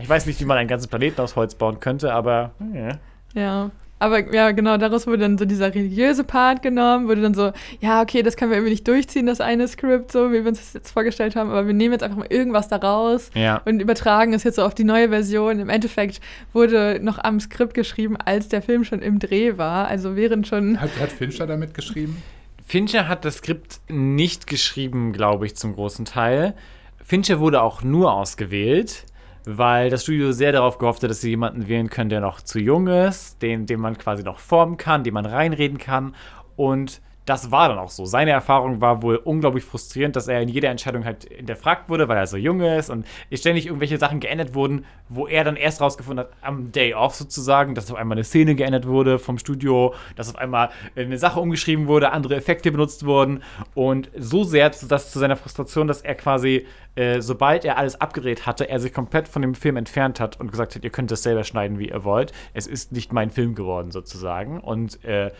Ich weiß nicht, wie man einen ganzen Planeten aus Holz bauen könnte, aber ja. Ja. Aber ja, genau, daraus wurde dann so dieser religiöse Part genommen, wurde dann so, ja, okay, das können wir irgendwie nicht durchziehen, das eine Skript, so wie wir uns das jetzt vorgestellt haben, aber wir nehmen jetzt einfach mal irgendwas daraus Ja. und übertragen es jetzt so auf die neue Version. Im Endeffekt wurde noch am Skript geschrieben, als der Film schon im Dreh war, also während schon. Hat, hat Fincher damit geschrieben? Fincher hat das Skript nicht geschrieben, glaube ich, zum großen Teil. Fincher wurde auch nur ausgewählt, weil das Studio sehr darauf gehofft hat, dass sie jemanden wählen können, der noch zu jung ist, den, den man quasi noch formen kann, den man reinreden kann. Und das war dann auch so. Seine Erfahrung war wohl unglaublich frustrierend, dass er in jeder Entscheidung halt hinterfragt wurde, weil er so jung ist und ständig irgendwelche Sachen geändert wurden, wo er dann erst rausgefunden hat, am Day Off sozusagen, dass auf einmal eine Szene geändert wurde vom Studio, dass auf einmal eine Sache umgeschrieben wurde, andere Effekte benutzt wurden und so sehr das zu seiner Frustration, dass er quasi, äh, sobald er alles abgedreht hatte, er sich komplett von dem Film entfernt hat und gesagt hat, ihr könnt das selber schneiden, wie ihr wollt. Es ist nicht mein Film geworden sozusagen und äh,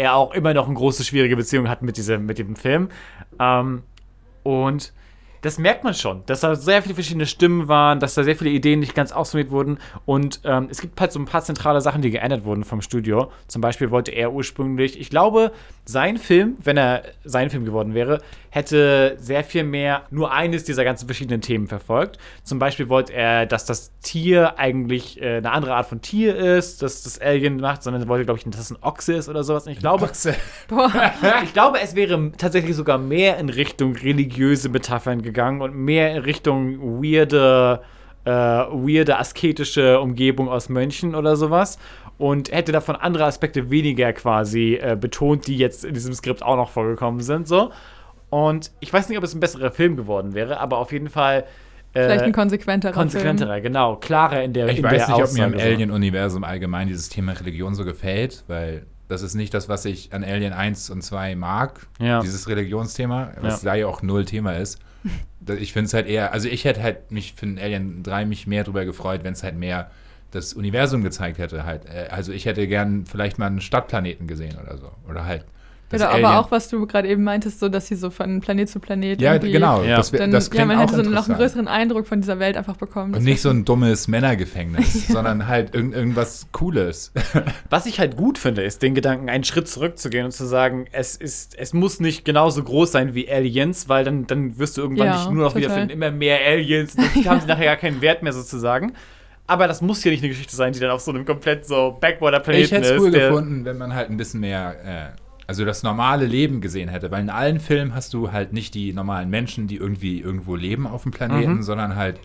er auch immer noch eine große, schwierige Beziehung hat mit, diesem, mit dem Film. Ähm, und das merkt man schon, dass da sehr viele verschiedene Stimmen waren, dass da sehr viele Ideen nicht ganz ausformuliert wurden. Und ähm, es gibt halt so ein paar zentrale Sachen, die geändert wurden vom Studio. Zum Beispiel wollte er ursprünglich, ich glaube, sein Film, wenn er sein Film geworden wäre, hätte sehr viel mehr nur eines dieser ganzen verschiedenen Themen verfolgt. Zum Beispiel wollte er, dass das Tier eigentlich äh, eine andere Art von Tier ist, dass das Alien macht, sondern er wollte, glaube ich, dass es ein Ochse ist oder sowas. Und ich glaube, Boah, ich glaube, es wäre tatsächlich sogar mehr in Richtung religiöse Metaphern gegangen und mehr in Richtung weirde, äh, weirde asketische Umgebung aus Mönchen oder sowas. Und hätte davon andere Aspekte weniger quasi äh, betont, die jetzt in diesem Skript auch noch vorgekommen sind. So. Und ich weiß nicht, ob es ein besserer Film geworden wäre, aber auf jeden Fall. Äh, vielleicht ein konsequenterer. konsequenterer, genau, klarer in der Ich in weiß der nicht, ob mir im Aussage. Alien-Universum allgemein dieses Thema Religion so gefällt, weil das ist nicht das, was ich an Alien 1 und 2 mag, Ja. dieses Religionsthema, was Ja. da ja auch null Thema ist. Ich finde es halt eher, also ich hätte halt mich für den Alien 3 mich mehr drüber gefreut, wenn es halt mehr das Universum gezeigt hätte halt. Äh, Also ich hätte gern vielleicht mal einen Stadtplaneten gesehen oder so. Oder halt Das Oder Alien. aber auch, was du gerade eben meintest, so dass sie so von Planet zu Planet Ja, genau. Ja. Das, wär- Dann, das ja, man auch hätte so noch einen größeren Eindruck von dieser Welt einfach bekommen. Und nicht so ein dummes Männergefängnis, sondern halt irgend, irgendwas Cooles. Was ich halt gut finde, ist den Gedanken, einen Schritt zurückzugehen und zu sagen, es ist, es muss nicht genauso groß sein wie Aliens, weil dann, dann wirst du irgendwann Ja, nicht nur noch total. wiederfinden, immer mehr Aliens, dann haben sie nachher gar keinen Wert mehr sozusagen. Aber das muss ja nicht eine Geschichte sein, die dann auf so einem komplett so Backwater-Planeten Ich hätte es ist. cool gefunden, wenn man halt ein bisschen mehr, äh, also das normale Leben gesehen hätte. Weil in allen Filmen hast du halt nicht die normalen Menschen, die irgendwie irgendwo leben auf dem Planeten, Mhm. sondern halt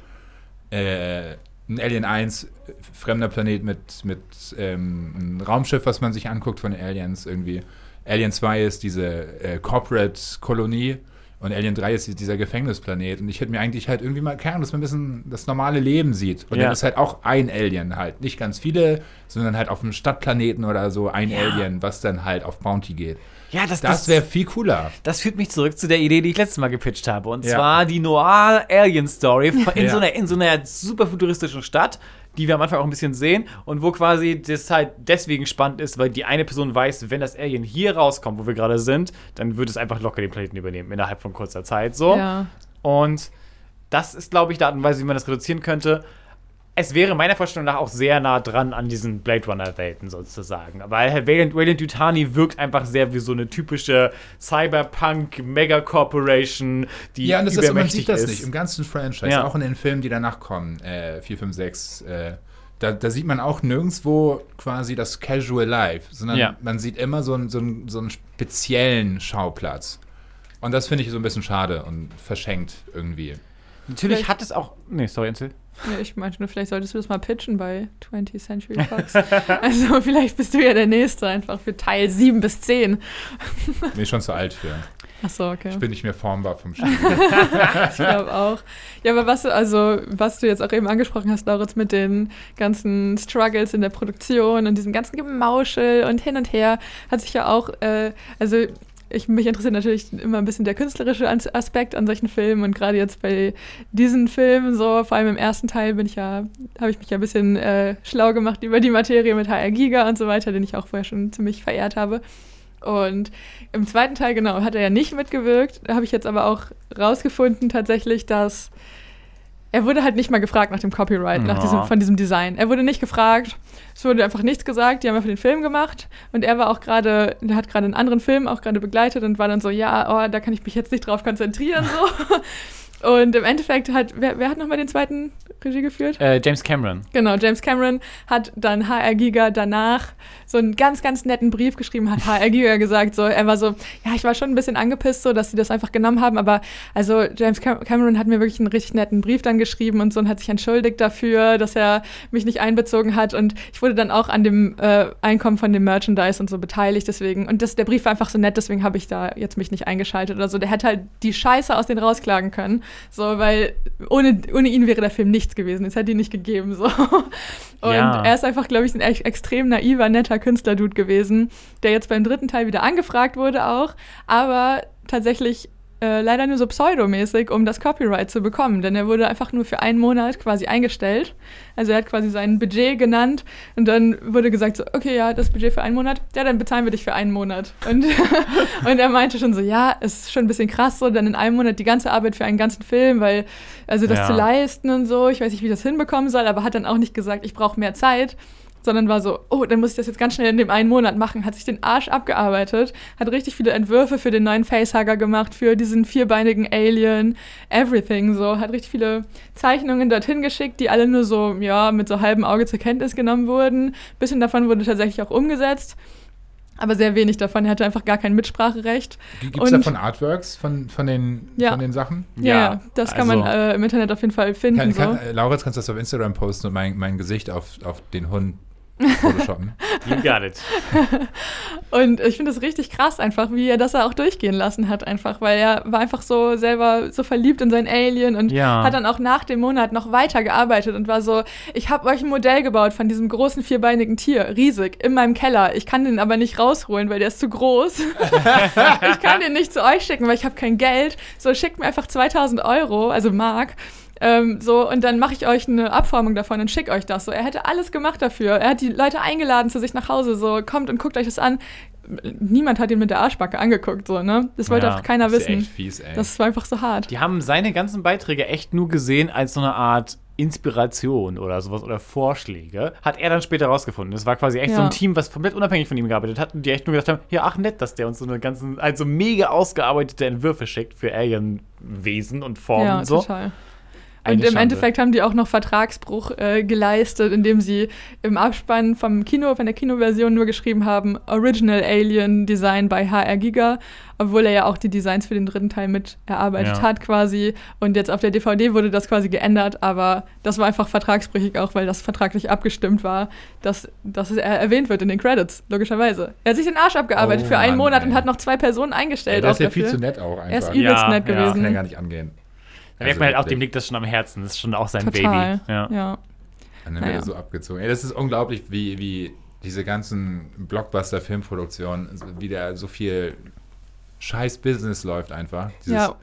äh, ein Alien 1, äh, fremder Planet mit, mit ähm, einem Raumschiff, was man sich anguckt von den Aliens irgendwie. Alien 2 ist diese äh, Corporate-Kolonie und Alien 3 ist dieser Gefängnisplanet. Und ich hätte mir eigentlich halt irgendwie mal gern, dass man ein bisschen das normale Leben sieht. Und Ja. dann ist halt auch ein Alien halt. Nicht ganz viele, sondern halt auf einem Stadtplaneten oder so ein Alien, was dann halt auf Bounty geht. Ja, das, Das wäre viel cooler. Das führt mich zurück zu der Idee, die ich letztes Mal gepitcht habe. Und Ja. zwar die Noir-Alien-Story in, Ja. so einer, in so einer super futuristischen Stadt, die wir am Anfang auch ein bisschen sehen und wo quasi das halt deswegen spannend ist, weil die eine Person weiß, wenn das Alien hier rauskommt, wo wir gerade sind, dann wird es einfach locker den Planeten übernehmen innerhalb von kurzer Zeit. So. Ja. Und das ist, glaube ich, die Art und Weise, wie man das reduzieren könnte. Es wäre meiner Vorstellung nach auch sehr nah dran an diesen Blade Runner-Welten sozusagen. Weil Herr Wayland, Wayland Yutani wirkt einfach sehr wie so eine typische Cyberpunk-Mega-Corporation, die Ja, und das ist, man übermächtig sieht das ist. nicht im ganzen Franchise, Ja. auch in den Filmen, die danach kommen, äh, 4, 5, 6. Äh, da, da sieht man auch nirgendwo quasi das Casual Life, sondern Ja. man sieht immer so einen, so, einen, so einen speziellen Schauplatz. Und das finde ich so ein bisschen schade und verschenkt irgendwie. Natürlich Vielleicht- hat es auch. Nee, sorry, Insel. Ja, ich meinte nur, vielleicht solltest du das mal pitchen bei 20th Century Fox. also vielleicht bist du ja der Nächste einfach für Teil 7 bis 10. Bin ich schon zu alt für. Achso, okay. Ich bin nicht mehr formbar vom Spiel. Ich glaube auch. Ja, aber was du, also, was du jetzt auch eben angesprochen hast, Lauritz, mit den ganzen Struggles in der Produktion und diesem ganzen Gemauschel und hin und her, hat sich ja auch, äh, also ich, mich interessiert natürlich immer ein bisschen der künstlerische As- Aspekt an solchen Filmen und gerade jetzt bei diesen Filmen, so vor allem im ersten Teil bin ich ja, habe ich mich ja ein bisschen äh, schlau gemacht über die Materie mit HR Giga und so weiter, den ich auch vorher schon ziemlich verehrt habe. Und im zweiten Teil, genau, hat er ja nicht mitgewirkt. Da habe ich jetzt aber auch rausgefunden tatsächlich, dass er wurde halt nicht mal gefragt nach dem Copyright, nach diesem, von diesem Design. Er wurde nicht gefragt. Es wurde einfach nichts gesagt. Die haben einfach den Film gemacht. Und er war auch gerade, der hat gerade einen anderen Film auch gerade begleitet und war dann so, ja, oh, da kann ich mich jetzt nicht drauf konzentrieren. So. Und im Endeffekt hat, wer, wer hat nochmal den zweiten Regie geführt? Äh, James Cameron. Genau, James Cameron hat dann HR Giga danach so einen ganz, ganz netten Brief geschrieben, hat HR Giga gesagt, so, er war so, ja, ich war schon ein bisschen angepisst, so, dass sie das einfach genommen haben, aber also James Cam Cameron hat mir wirklich einen richtig netten Brief dann geschrieben und so und hat sich entschuldigt dafür, dass er mich nicht einbezogen hat und ich wurde dann auch an dem äh, Einkommen von dem Merchandise und so beteiligt, deswegen, und das, der Brief war einfach so nett, deswegen habe ich da jetzt mich nicht eingeschaltet oder so, der hätte halt die Scheiße aus denen rausklagen können, so, weil ohne, ohne ihn wäre der Film nichts gewesen, es hätte ihn nicht gegeben, so. Und Ja. er ist einfach, glaube ich, ein echt extrem naiver, netter Künstlerdude gewesen, der jetzt beim dritten Teil wieder angefragt wurde auch, aber tatsächlich äh, leider nur so pseudomäßig, um das Copyright zu bekommen, denn er wurde einfach nur für einen Monat quasi eingestellt. Also er hat quasi sein Budget genannt und dann wurde gesagt so, okay, ja, das Budget für einen Monat, ja, dann bezahlen wir dich für einen Monat. Und, und er meinte schon so, ja, es ist schon ein bisschen krass so, dann in einem Monat die ganze Arbeit für einen ganzen Film, weil, also das Ja. zu leisten und so, ich weiß nicht, wie ich das hinbekommen soll, aber hat dann auch nicht gesagt, ich brauche mehr Zeit sondern war so, oh, dann muss ich das jetzt ganz schnell in dem einen Monat machen, hat sich den Arsch abgearbeitet, hat richtig viele Entwürfe für den neuen Facehugger gemacht, für diesen vierbeinigen Alien, everything so, hat richtig viele Zeichnungen dorthin geschickt, die alle nur so, ja, mit so halbem Auge zur Kenntnis genommen wurden. bisschen davon wurde tatsächlich auch umgesetzt. Aber sehr wenig davon. Er hatte einfach gar kein Mitspracherecht. Gibt es davon Artworks von, von, den, Ja. von den Sachen? Ja, Ja, das kann also- man äh, im Internet auf jeden Fall finden. Kann, so. kann, äh, Lauritz, kannst du das auf Instagram posten und mein, mein Gesicht auf, auf den Hund photoshoppen? You got it. Und ich finde es richtig krass einfach, wie er das auch durchgehen lassen hat einfach, weil er war einfach so selber so verliebt in sein Alien und Ja. hat dann auch nach dem Monat noch weiter gearbeitet und war so, ich habe euch ein Modell gebaut von diesem großen vierbeinigen Tier, riesig, in meinem Keller. Ich kann den aber nicht rausholen, weil der ist zu groß. ich kann den nicht zu euch schicken, weil ich habe kein Geld. So, schickt mir einfach 2000 Euro, also Mark. Ähm, so, und dann mache ich euch eine Abformung davon und schicke euch das. So, er hätte alles gemacht dafür. Er hat die Leute eingeladen zu sich nach Hause. So, kommt und guckt euch das an. niemand hat ihn mit der Arschbacke angeguckt, so, ne? Das wollte Ja, einfach keiner Das ist wissen. echt fies, ey. Das war einfach so hart. Die haben seine ganzen Beiträge echt nur gesehen als so eine Art Inspiration oder sowas oder Vorschläge. Hat er dann später rausgefunden. Das war quasi echt so Ja. ein Team, was komplett unabhängig von ihm gearbeitet hat und die echt nur gedacht haben, ja, ach nett, dass der uns so eine ganzen, also mega ausgearbeitete Entwürfe schickt für Alien-Wesen und Formen Ja, und so. total. Eine Und im Schande. Endeffekt haben die auch noch Vertragsbruch äh, geleistet, indem sie im Abspann vom Kino, von der Kinoversion nur geschrieben haben, Original Alien Design by HR Giga, obwohl er ja auch die Designs für den dritten Teil mit erarbeitet Ja. hat quasi. Und jetzt auf der DVD wurde das quasi geändert, aber das war einfach vertragsbrüchig auch, weil das vertraglich abgestimmt war, dass, dass er erwähnt wird in den Credits, logischerweise. Er hat sich den Arsch abgearbeitet Oh für einen Mann, Monat ey. und hat noch zwei Personen eingestellt. das ist ja viel zu nett auch einfach. Er ist Ja, übelst nett ja. Das kann ja gewesen. gar nicht angehen. Da merkt man halt auch, dem liegt das schon am Herzen. Das ist schon auch sein Total. Baby. Ja. ja. Dann wird Naja. er so abgezogen. Ey, das ist unglaublich, wie, wie diese ganzen Blockbuster-Filmproduktionen, wie da so viel scheiß Business läuft einfach. Dieses, Ja,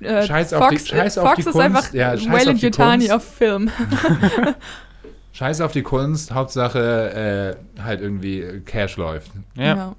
äh, Scheiß auf die- Fox, Scheiß auf Fox die ist Kunst, einfach ja, scheiß auf die Yutani Kunst. auf Film. Scheiß auf die Kunst, Hauptsache äh, halt irgendwie äh, Cash läuft. Ja.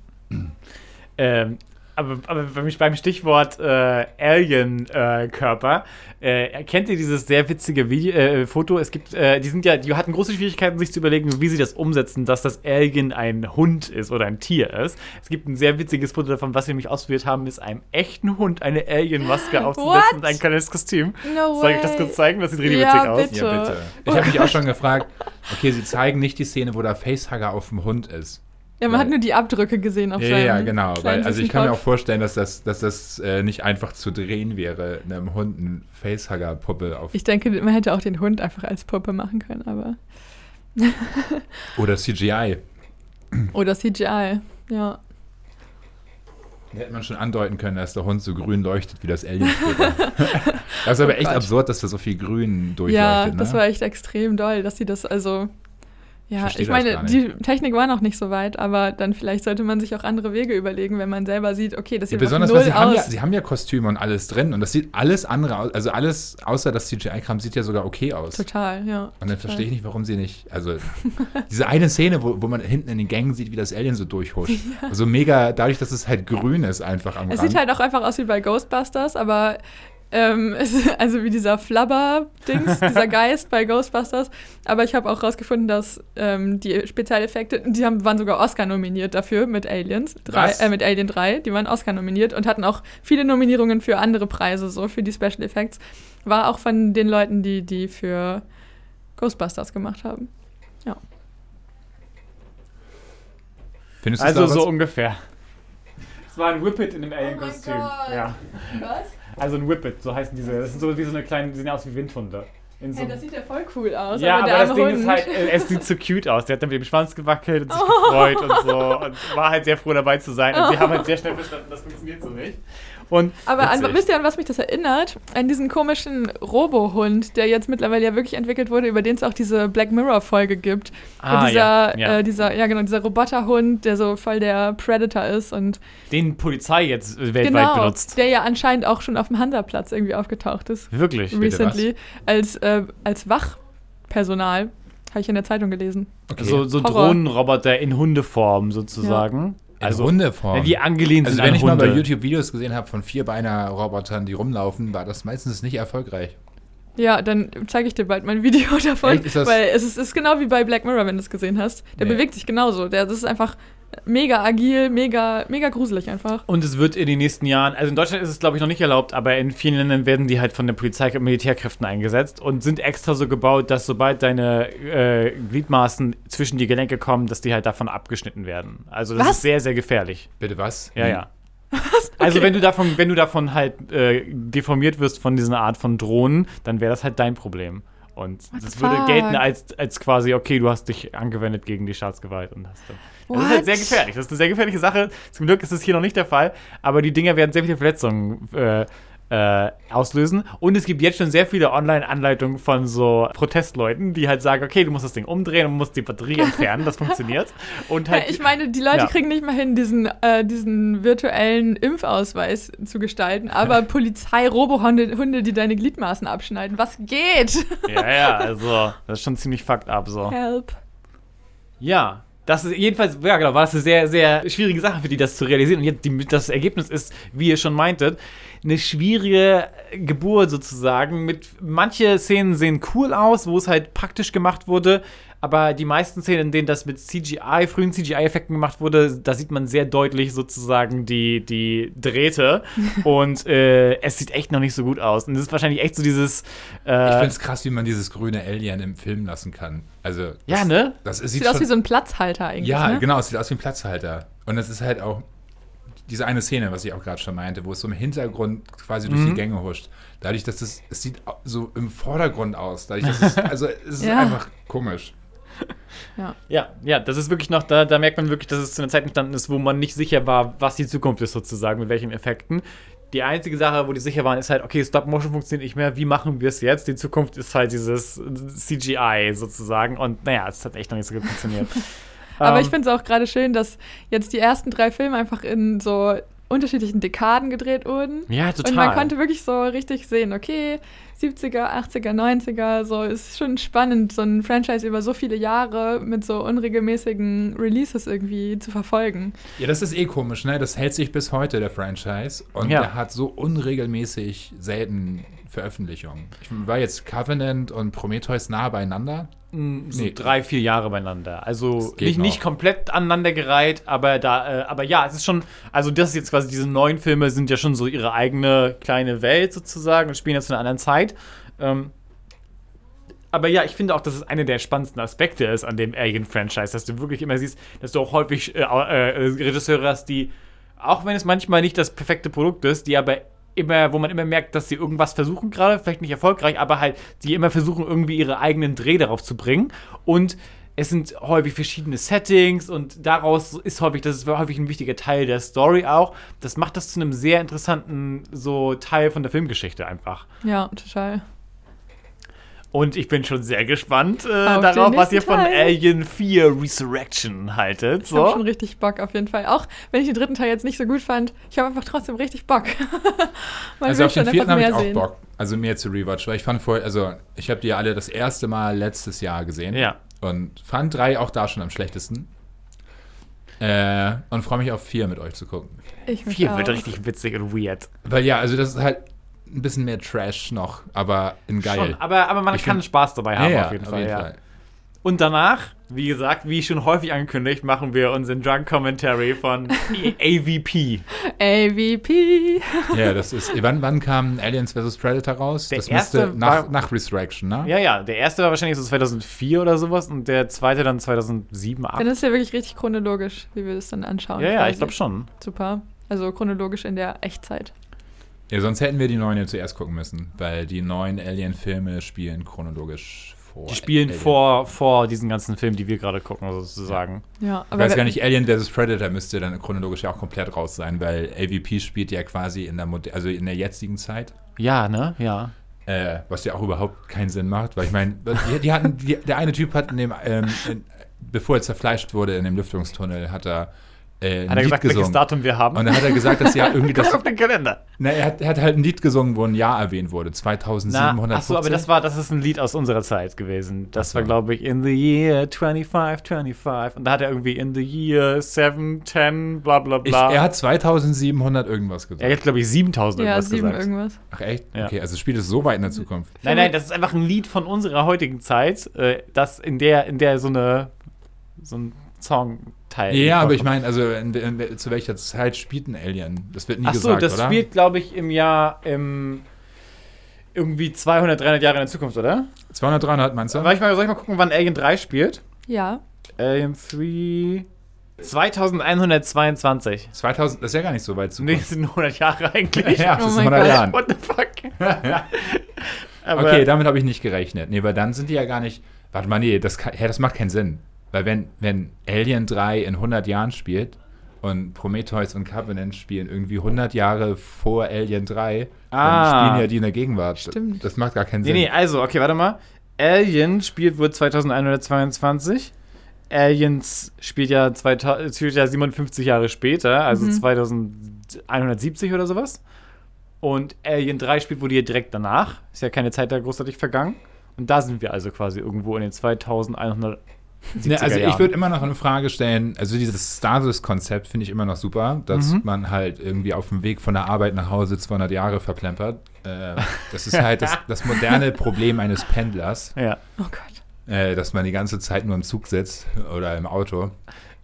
Ähm, aber, aber beim Stichwort äh, Alien-Körper, äh, kennt ihr dieses sehr witzige Video, äh, Foto? Es gibt, äh, die sind ja, die hatten große Schwierigkeiten, sich zu überlegen, wie sie das umsetzen, dass das Alien ein Hund ist oder ein Tier ist. Es gibt ein sehr witziges Foto davon, was wir nämlich ausprobiert haben, ist einem echten Hund eine Alien-Maske aufzusetzen und ein kleines Kostüm. No Soll ich das way. kurz zeigen? Das sieht richtig Ja, witzig aus. bitte. Ja, bitte. Ich habe mich auch schon gefragt, okay, sie zeigen nicht die Szene, wo der Facehugger auf dem Hund ist. Ja, man hat nur die Abdrücke gesehen auf Ja, ja, genau. Weil, also ich kann mir auch Kopf. vorstellen, dass das, dass das äh, nicht einfach zu drehen wäre, einem Hund eine Facehugger-Puppe auf Ich denke, man hätte auch den Hund einfach als Puppe machen können, aber. oder CGI. Oder CGI. Ja. Da hätte man schon andeuten können, dass der Hund so grün leuchtet wie das Alien. das ist aber Oh echt Gott. absurd, dass da so viel grün durchleuchtet. Ja, ne? das war echt extrem doll, dass sie das also. Ja, ich das meine, die Technik war noch nicht so weit, aber dann vielleicht sollte man sich auch andere Wege überlegen, wenn man selber sieht, okay, das ja, sieht ja, besonders, null weil sie haben, ja, aus. sie haben ja Kostüme und alles drin und das sieht alles andere aus, also alles außer das CGI-Kram sieht ja sogar okay aus. Total, ja. Und dann total. verstehe ich nicht, warum sie nicht. Also, diese eine Szene, wo, wo man hinten in den Gängen sieht, wie das Alien so durchhuscht. So mega, dadurch, dass es halt grün ist, einfach am Es Rand. sieht halt auch einfach aus wie bei Ghostbusters, aber ähm, es, also wie dieser Flubber-Dings, dieser Geist bei Ghostbusters. Aber ich habe auch rausgefunden, dass ähm, die Spezialeffekte, die haben, waren sogar Oscar nominiert dafür mit Aliens, drei, äh, mit Alien 3, die waren Oscar nominiert und hatten auch viele Nominierungen für andere Preise, so für die Special Effects. War auch von den Leuten, die die für Ghostbusters gemacht haben. Findest du Also so ungefähr. Es war ein Whippet in dem Alien-Kostüm. Gott. ja. Was? Also ein Whippet, so heißen diese. Das sind so wie so eine kleine, die sehen aus wie Windhunde. In so Hey, das sieht ja voll cool aus. ja, aber, der das Ding Hund. ist halt, äh, es sieht so cute aus. Der hat dann mit dem Schwanz gewackelt und sich gefreut und so. Und war halt sehr froh dabei zu sein. Und wir haben halt sehr schnell verstanden, das funktioniert so nicht. Und Aber an, wisst ihr, an was mich das erinnert? An diesen komischen Robohund, der jetzt mittlerweile ja wirklich entwickelt wurde, über den es auch diese Black Mirror-Folge gibt. Ah, Wo dieser, ja, ja. Äh, dieser, ja genau, dieser Roboterhund, der so voll der Predator ist und den Polizei jetzt äh, weltweit genau, benutzt. der ja anscheinend auch schon auf dem Hansaplatz irgendwie aufgetaucht ist. Wirklich. Recently. Als, äh, als Wachpersonal. Habe ich in der Zeitung gelesen. Okay. So, so. Drohnenroboter in Hundeform sozusagen. In Also, Hundeform. wie angelehnt also sind wenn an ich mal Hunde. bei YouTube Videos gesehen habe von Vierbeiner-Robotern, die rumlaufen, war das meistens nicht erfolgreich. Ja, dann zeige ich dir bald mal ein Video davon. Echt? Ist das- weil es ist, ist genau wie bei Black Mirror, wenn du es gesehen hast. Der Nee. bewegt sich genauso. Der, das ist einfach mega agil, mega, mega gruselig einfach. Und es wird in den nächsten Jahren, also in Deutschland ist es glaube ich noch nicht erlaubt, aber in vielen Ländern werden die halt von der Polizei und Militärkräften eingesetzt und sind extra so gebaut, dass sobald deine äh, Gliedmaßen zwischen die Gelenke kommen, dass die halt davon abgeschnitten werden. Also das Was? ist sehr, sehr gefährlich. Bitte was? Ja, ja. Also wenn du davon, wenn du davon halt äh, deformiert wirst von dieser Art von Drohnen, dann wäre das halt dein Problem. Und What das würde fuck? gelten als, als quasi, okay, du hast dich angewendet gegen die Staatsgewalt und hast. Das ist halt sehr gefährlich. Das ist eine sehr gefährliche Sache. Zum Glück ist es hier noch nicht der Fall, aber die Dinger werden sehr viele Verletzungen äh, äh, auslösen. Und es gibt jetzt schon sehr viele Online-Anleitungen von so Protestleuten, die halt sagen, okay, du musst das Ding umdrehen und musst die Batterie entfernen, das funktioniert. Und halt, Ja, ich meine, die Leute Ja. kriegen nicht mal hin, diesen, äh, diesen virtuellen Impfausweis zu gestalten, aber Polizei-Robohunde, Hunde, die deine Gliedmaßen abschneiden. Was geht? ja, ja, also, das ist schon ziemlich fucked up so. Help. Ja, Das ist jedenfalls, ja genau, war das eine sehr, sehr schwierige Sache für die, das zu realisieren. Und jetzt die, das Ergebnis ist, wie ihr schon meintet, eine schwierige Geburt sozusagen. Mit manche Szenen sehen cool aus, wo es halt praktisch gemacht wurde. Aber die meisten Szenen, in denen das mit CGI, frühen CGI-Effekten gemacht wurde, da sieht man sehr deutlich sozusagen die, die Drähte. Und äh, es sieht echt noch nicht so gut aus. Und es ist wahrscheinlich echt so dieses. Ich Äh, finde es krass, wie man dieses grüne Alien im Film lassen kann. Also, Ja, das, ne? Das ist, sieht Sieht aus schon, wie so ein Platzhalter eigentlich. Ja, ne? genau, es sieht aus wie ein Platzhalter. Und es ist halt auch diese eine Szene, was ich auch gerade schon meinte, wo es so im Hintergrund quasi Mhm. durch die Gänge huscht. Dadurch, dass es, es sieht so im Vordergrund aus. Dadurch, dass es, also es ist Ja. einfach komisch. Ja, ja, das ist wirklich noch, da, da merkt man wirklich, dass es zu einer Zeit entstanden ist, wo man nicht sicher war, was die Zukunft ist sozusagen, mit welchen Effekten. Die einzige Sache, wo die sicher waren, ist halt, okay, Stop-Motion funktioniert nicht mehr, wie machen wir es jetzt? Die Zukunft ist halt dieses CGI sozusagen und naja, es hat echt noch nicht so gut funktioniert. Aber Ähm, ich finde es auch gerade schön, dass jetzt die ersten drei Filme einfach in so unterschiedlichen Dekaden gedreht wurden. Ja, total. Und man konnte wirklich so richtig sehen, okay, 70er, 80er, 90er, so ist schon spannend, so ein Franchise über so viele Jahre mit so unregelmäßigen Releases irgendwie zu verfolgen. Ja, das ist eh komisch, ne? Das hält sich bis heute, der Franchise. Und Ja. der hat so unregelmäßig selten Veröffentlichungen. Ich war jetzt Covenant und Prometheus nah beieinander. so Nee. drei, vier Jahre beieinander. Also nicht, nicht komplett aneinandergereiht, aber da, äh, aber ja, es ist schon, also das ist jetzt quasi, diese neuen Filme sind ja schon so ihre eigene kleine Welt sozusagen und spielen jetzt in einer anderen Zeit. Ähm, aber ja, ich finde auch, dass es einer der spannendsten Aspekte ist an dem Alien-Franchise, dass du wirklich immer siehst, dass du auch häufig äh, äh, Regisseure hast, die, auch wenn es manchmal nicht das perfekte Produkt ist, die aber immer, wo man immer merkt, dass sie irgendwas versuchen gerade, vielleicht nicht erfolgreich, aber halt, die immer versuchen, irgendwie ihre eigenen Dreh darauf zu bringen. Und es sind häufig verschiedene Settings und daraus ist häufig, das ist häufig ein wichtiger Teil der Story auch. Das macht das zu einem sehr interessanten so Teil von der Filmgeschichte einfach. Ja, total. Und ich bin schon sehr gespannt äh, darauf, was ihr von Teil. Alien 4 Resurrection haltet. Ich habe schon richtig Bock auf jeden Fall. Auch wenn ich den dritten Teil jetzt nicht so gut fand, ich habe einfach trotzdem richtig Bock. Also auf den vierten habe ich mehr auch sehen. Bock. Also mehr zu Rewatch, weil ich fand vorher, also ich habe die alle das erste Mal letztes Jahr gesehen. Ja. Und fand drei auch da schon am schlechtesten. Äh, und freue mich auf vier mit euch zu gucken. Ich mich 4 wird auch. richtig witzig und weird. Weil ja, also das ist halt ein bisschen mehr Trash noch, aber in geil. Schon, aber, aber man Ich kann find- Spaß dabei haben, ja, auf jeden Fall. ja. Und danach, wie gesagt, wie schon häufig angekündigt, machen wir unseren Drunk Commentary von AVP. AVP. Ja, das ist. Wann, wann kam Aliens vs. Predator raus? Der das erste müsste nach, war- nach Resurrection, ne? Ja, ja, der erste war wahrscheinlich so 2004 oder sowas und der zweite dann 2007, 2008. Dann ist ja wirklich richtig chronologisch, wie wir das dann anschauen. Ja, ja, ich glaube schon. Super. Also chronologisch in der Echtzeit. Ja, sonst hätten wir die neuen ja zuerst gucken müssen, weil die neuen Alien-Filme spielen chronologisch vor. Die spielen Alien. vor, vor diesen ganzen Filmen, die wir gerade gucken, sozusagen. Ja, Ich aber weiß gar nicht, Alien vs. Predator müsste dann chronologisch ja auch komplett raus sein, weil AVP spielt ja quasi in der, Moder also in der jetzigen Zeit. Ja, ne? Ja. Äh, was ja auch überhaupt keinen Sinn macht, weil ich meine, die, die hatten, die, der eine Typ hat in dem, ähm, in, bevor er zerfleischt wurde in dem Lüftungstunnel, hat er äh, Hat er Lied gesagt, welches gesungen. Datum wir haben? Und dann hat er gesagt, dass ja irgendwie das. Guck auf den Kalender. Na, er, hat, er hat halt ein Lied gesungen, wo ein Jahr erwähnt wurde, Na, 2750. achso, aber das war, das ist ein Lied aus unserer Zeit gewesen. Das so. war, glaube ich, in the year 2525. Und da hat er irgendwie in the year 710, bla bla ich, bla. er hat 2700 irgendwas gesagt. er hat, glaube ich, 7000 ja, irgendwas sieben gesagt. irgendwas. Ach echt? Ja. Okay, also spielt es so weit in der Zukunft. Nein, nein, das ist einfach ein Lied von unserer heutigen Zeit, äh, das in der, in der so eine so ein Songteil. Ja, aber ich meine, also in, in, zu welcher Zeit spielt ein Alien? Das wird nie Ach so, gesagt, das oder? spielt, glaube ich, im Jahr im, irgendwie 200, 300 Jahre in der Zukunft, oder? 200, 300 meinst du? Soll ich mal, soll ich mal gucken, wann Alien 3 spielt? Ja. Alien 3. 2122. 2000, das ist ja gar nicht so weit Nee, Zukunft. das sind 100 Jahre eigentlich. ja, Oh das ist mein 100 Gott. Jahren. What the fuck? Aber Okay, damit habe ich nicht gerechnet. Nee, weil dann sind die ja gar nicht. Warte mal, nee, das, kann, hä, das macht keinen Sinn. Weil wenn, wenn Alien 3 in 100 Jahren spielt und Prometheus und Covenant spielen irgendwie 100 Jahre vor Alien 3, Ah. dann spielen ja die in der Gegenwart. Stimmt. Das macht gar keinen Nee, Sinn. nee, also, okay, warte mal. Alien spielt wohl 2122. Aliens spielt ja, 2000, spielt ja 57 Jahre später, also Mhm. 2170 oder sowas. Und Alien 3 spielt wohl hier direkt danach. Ist ja keine Zeit da großartig vergangen. Und da sind wir also quasi irgendwo in den 2100 Ne, also 70er ich Jahren. würde immer noch eine Frage stellen, also dieses Stasis-Konzept finde ich immer noch super, dass Mhm. man halt irgendwie auf dem Weg von der Arbeit nach Hause 200 Jahre verplempert. Äh, das ist halt das, das moderne Problem eines Pendlers, Ja. Oh Gott. äh, dass man die ganze Zeit nur im Zug sitzt oder im Auto.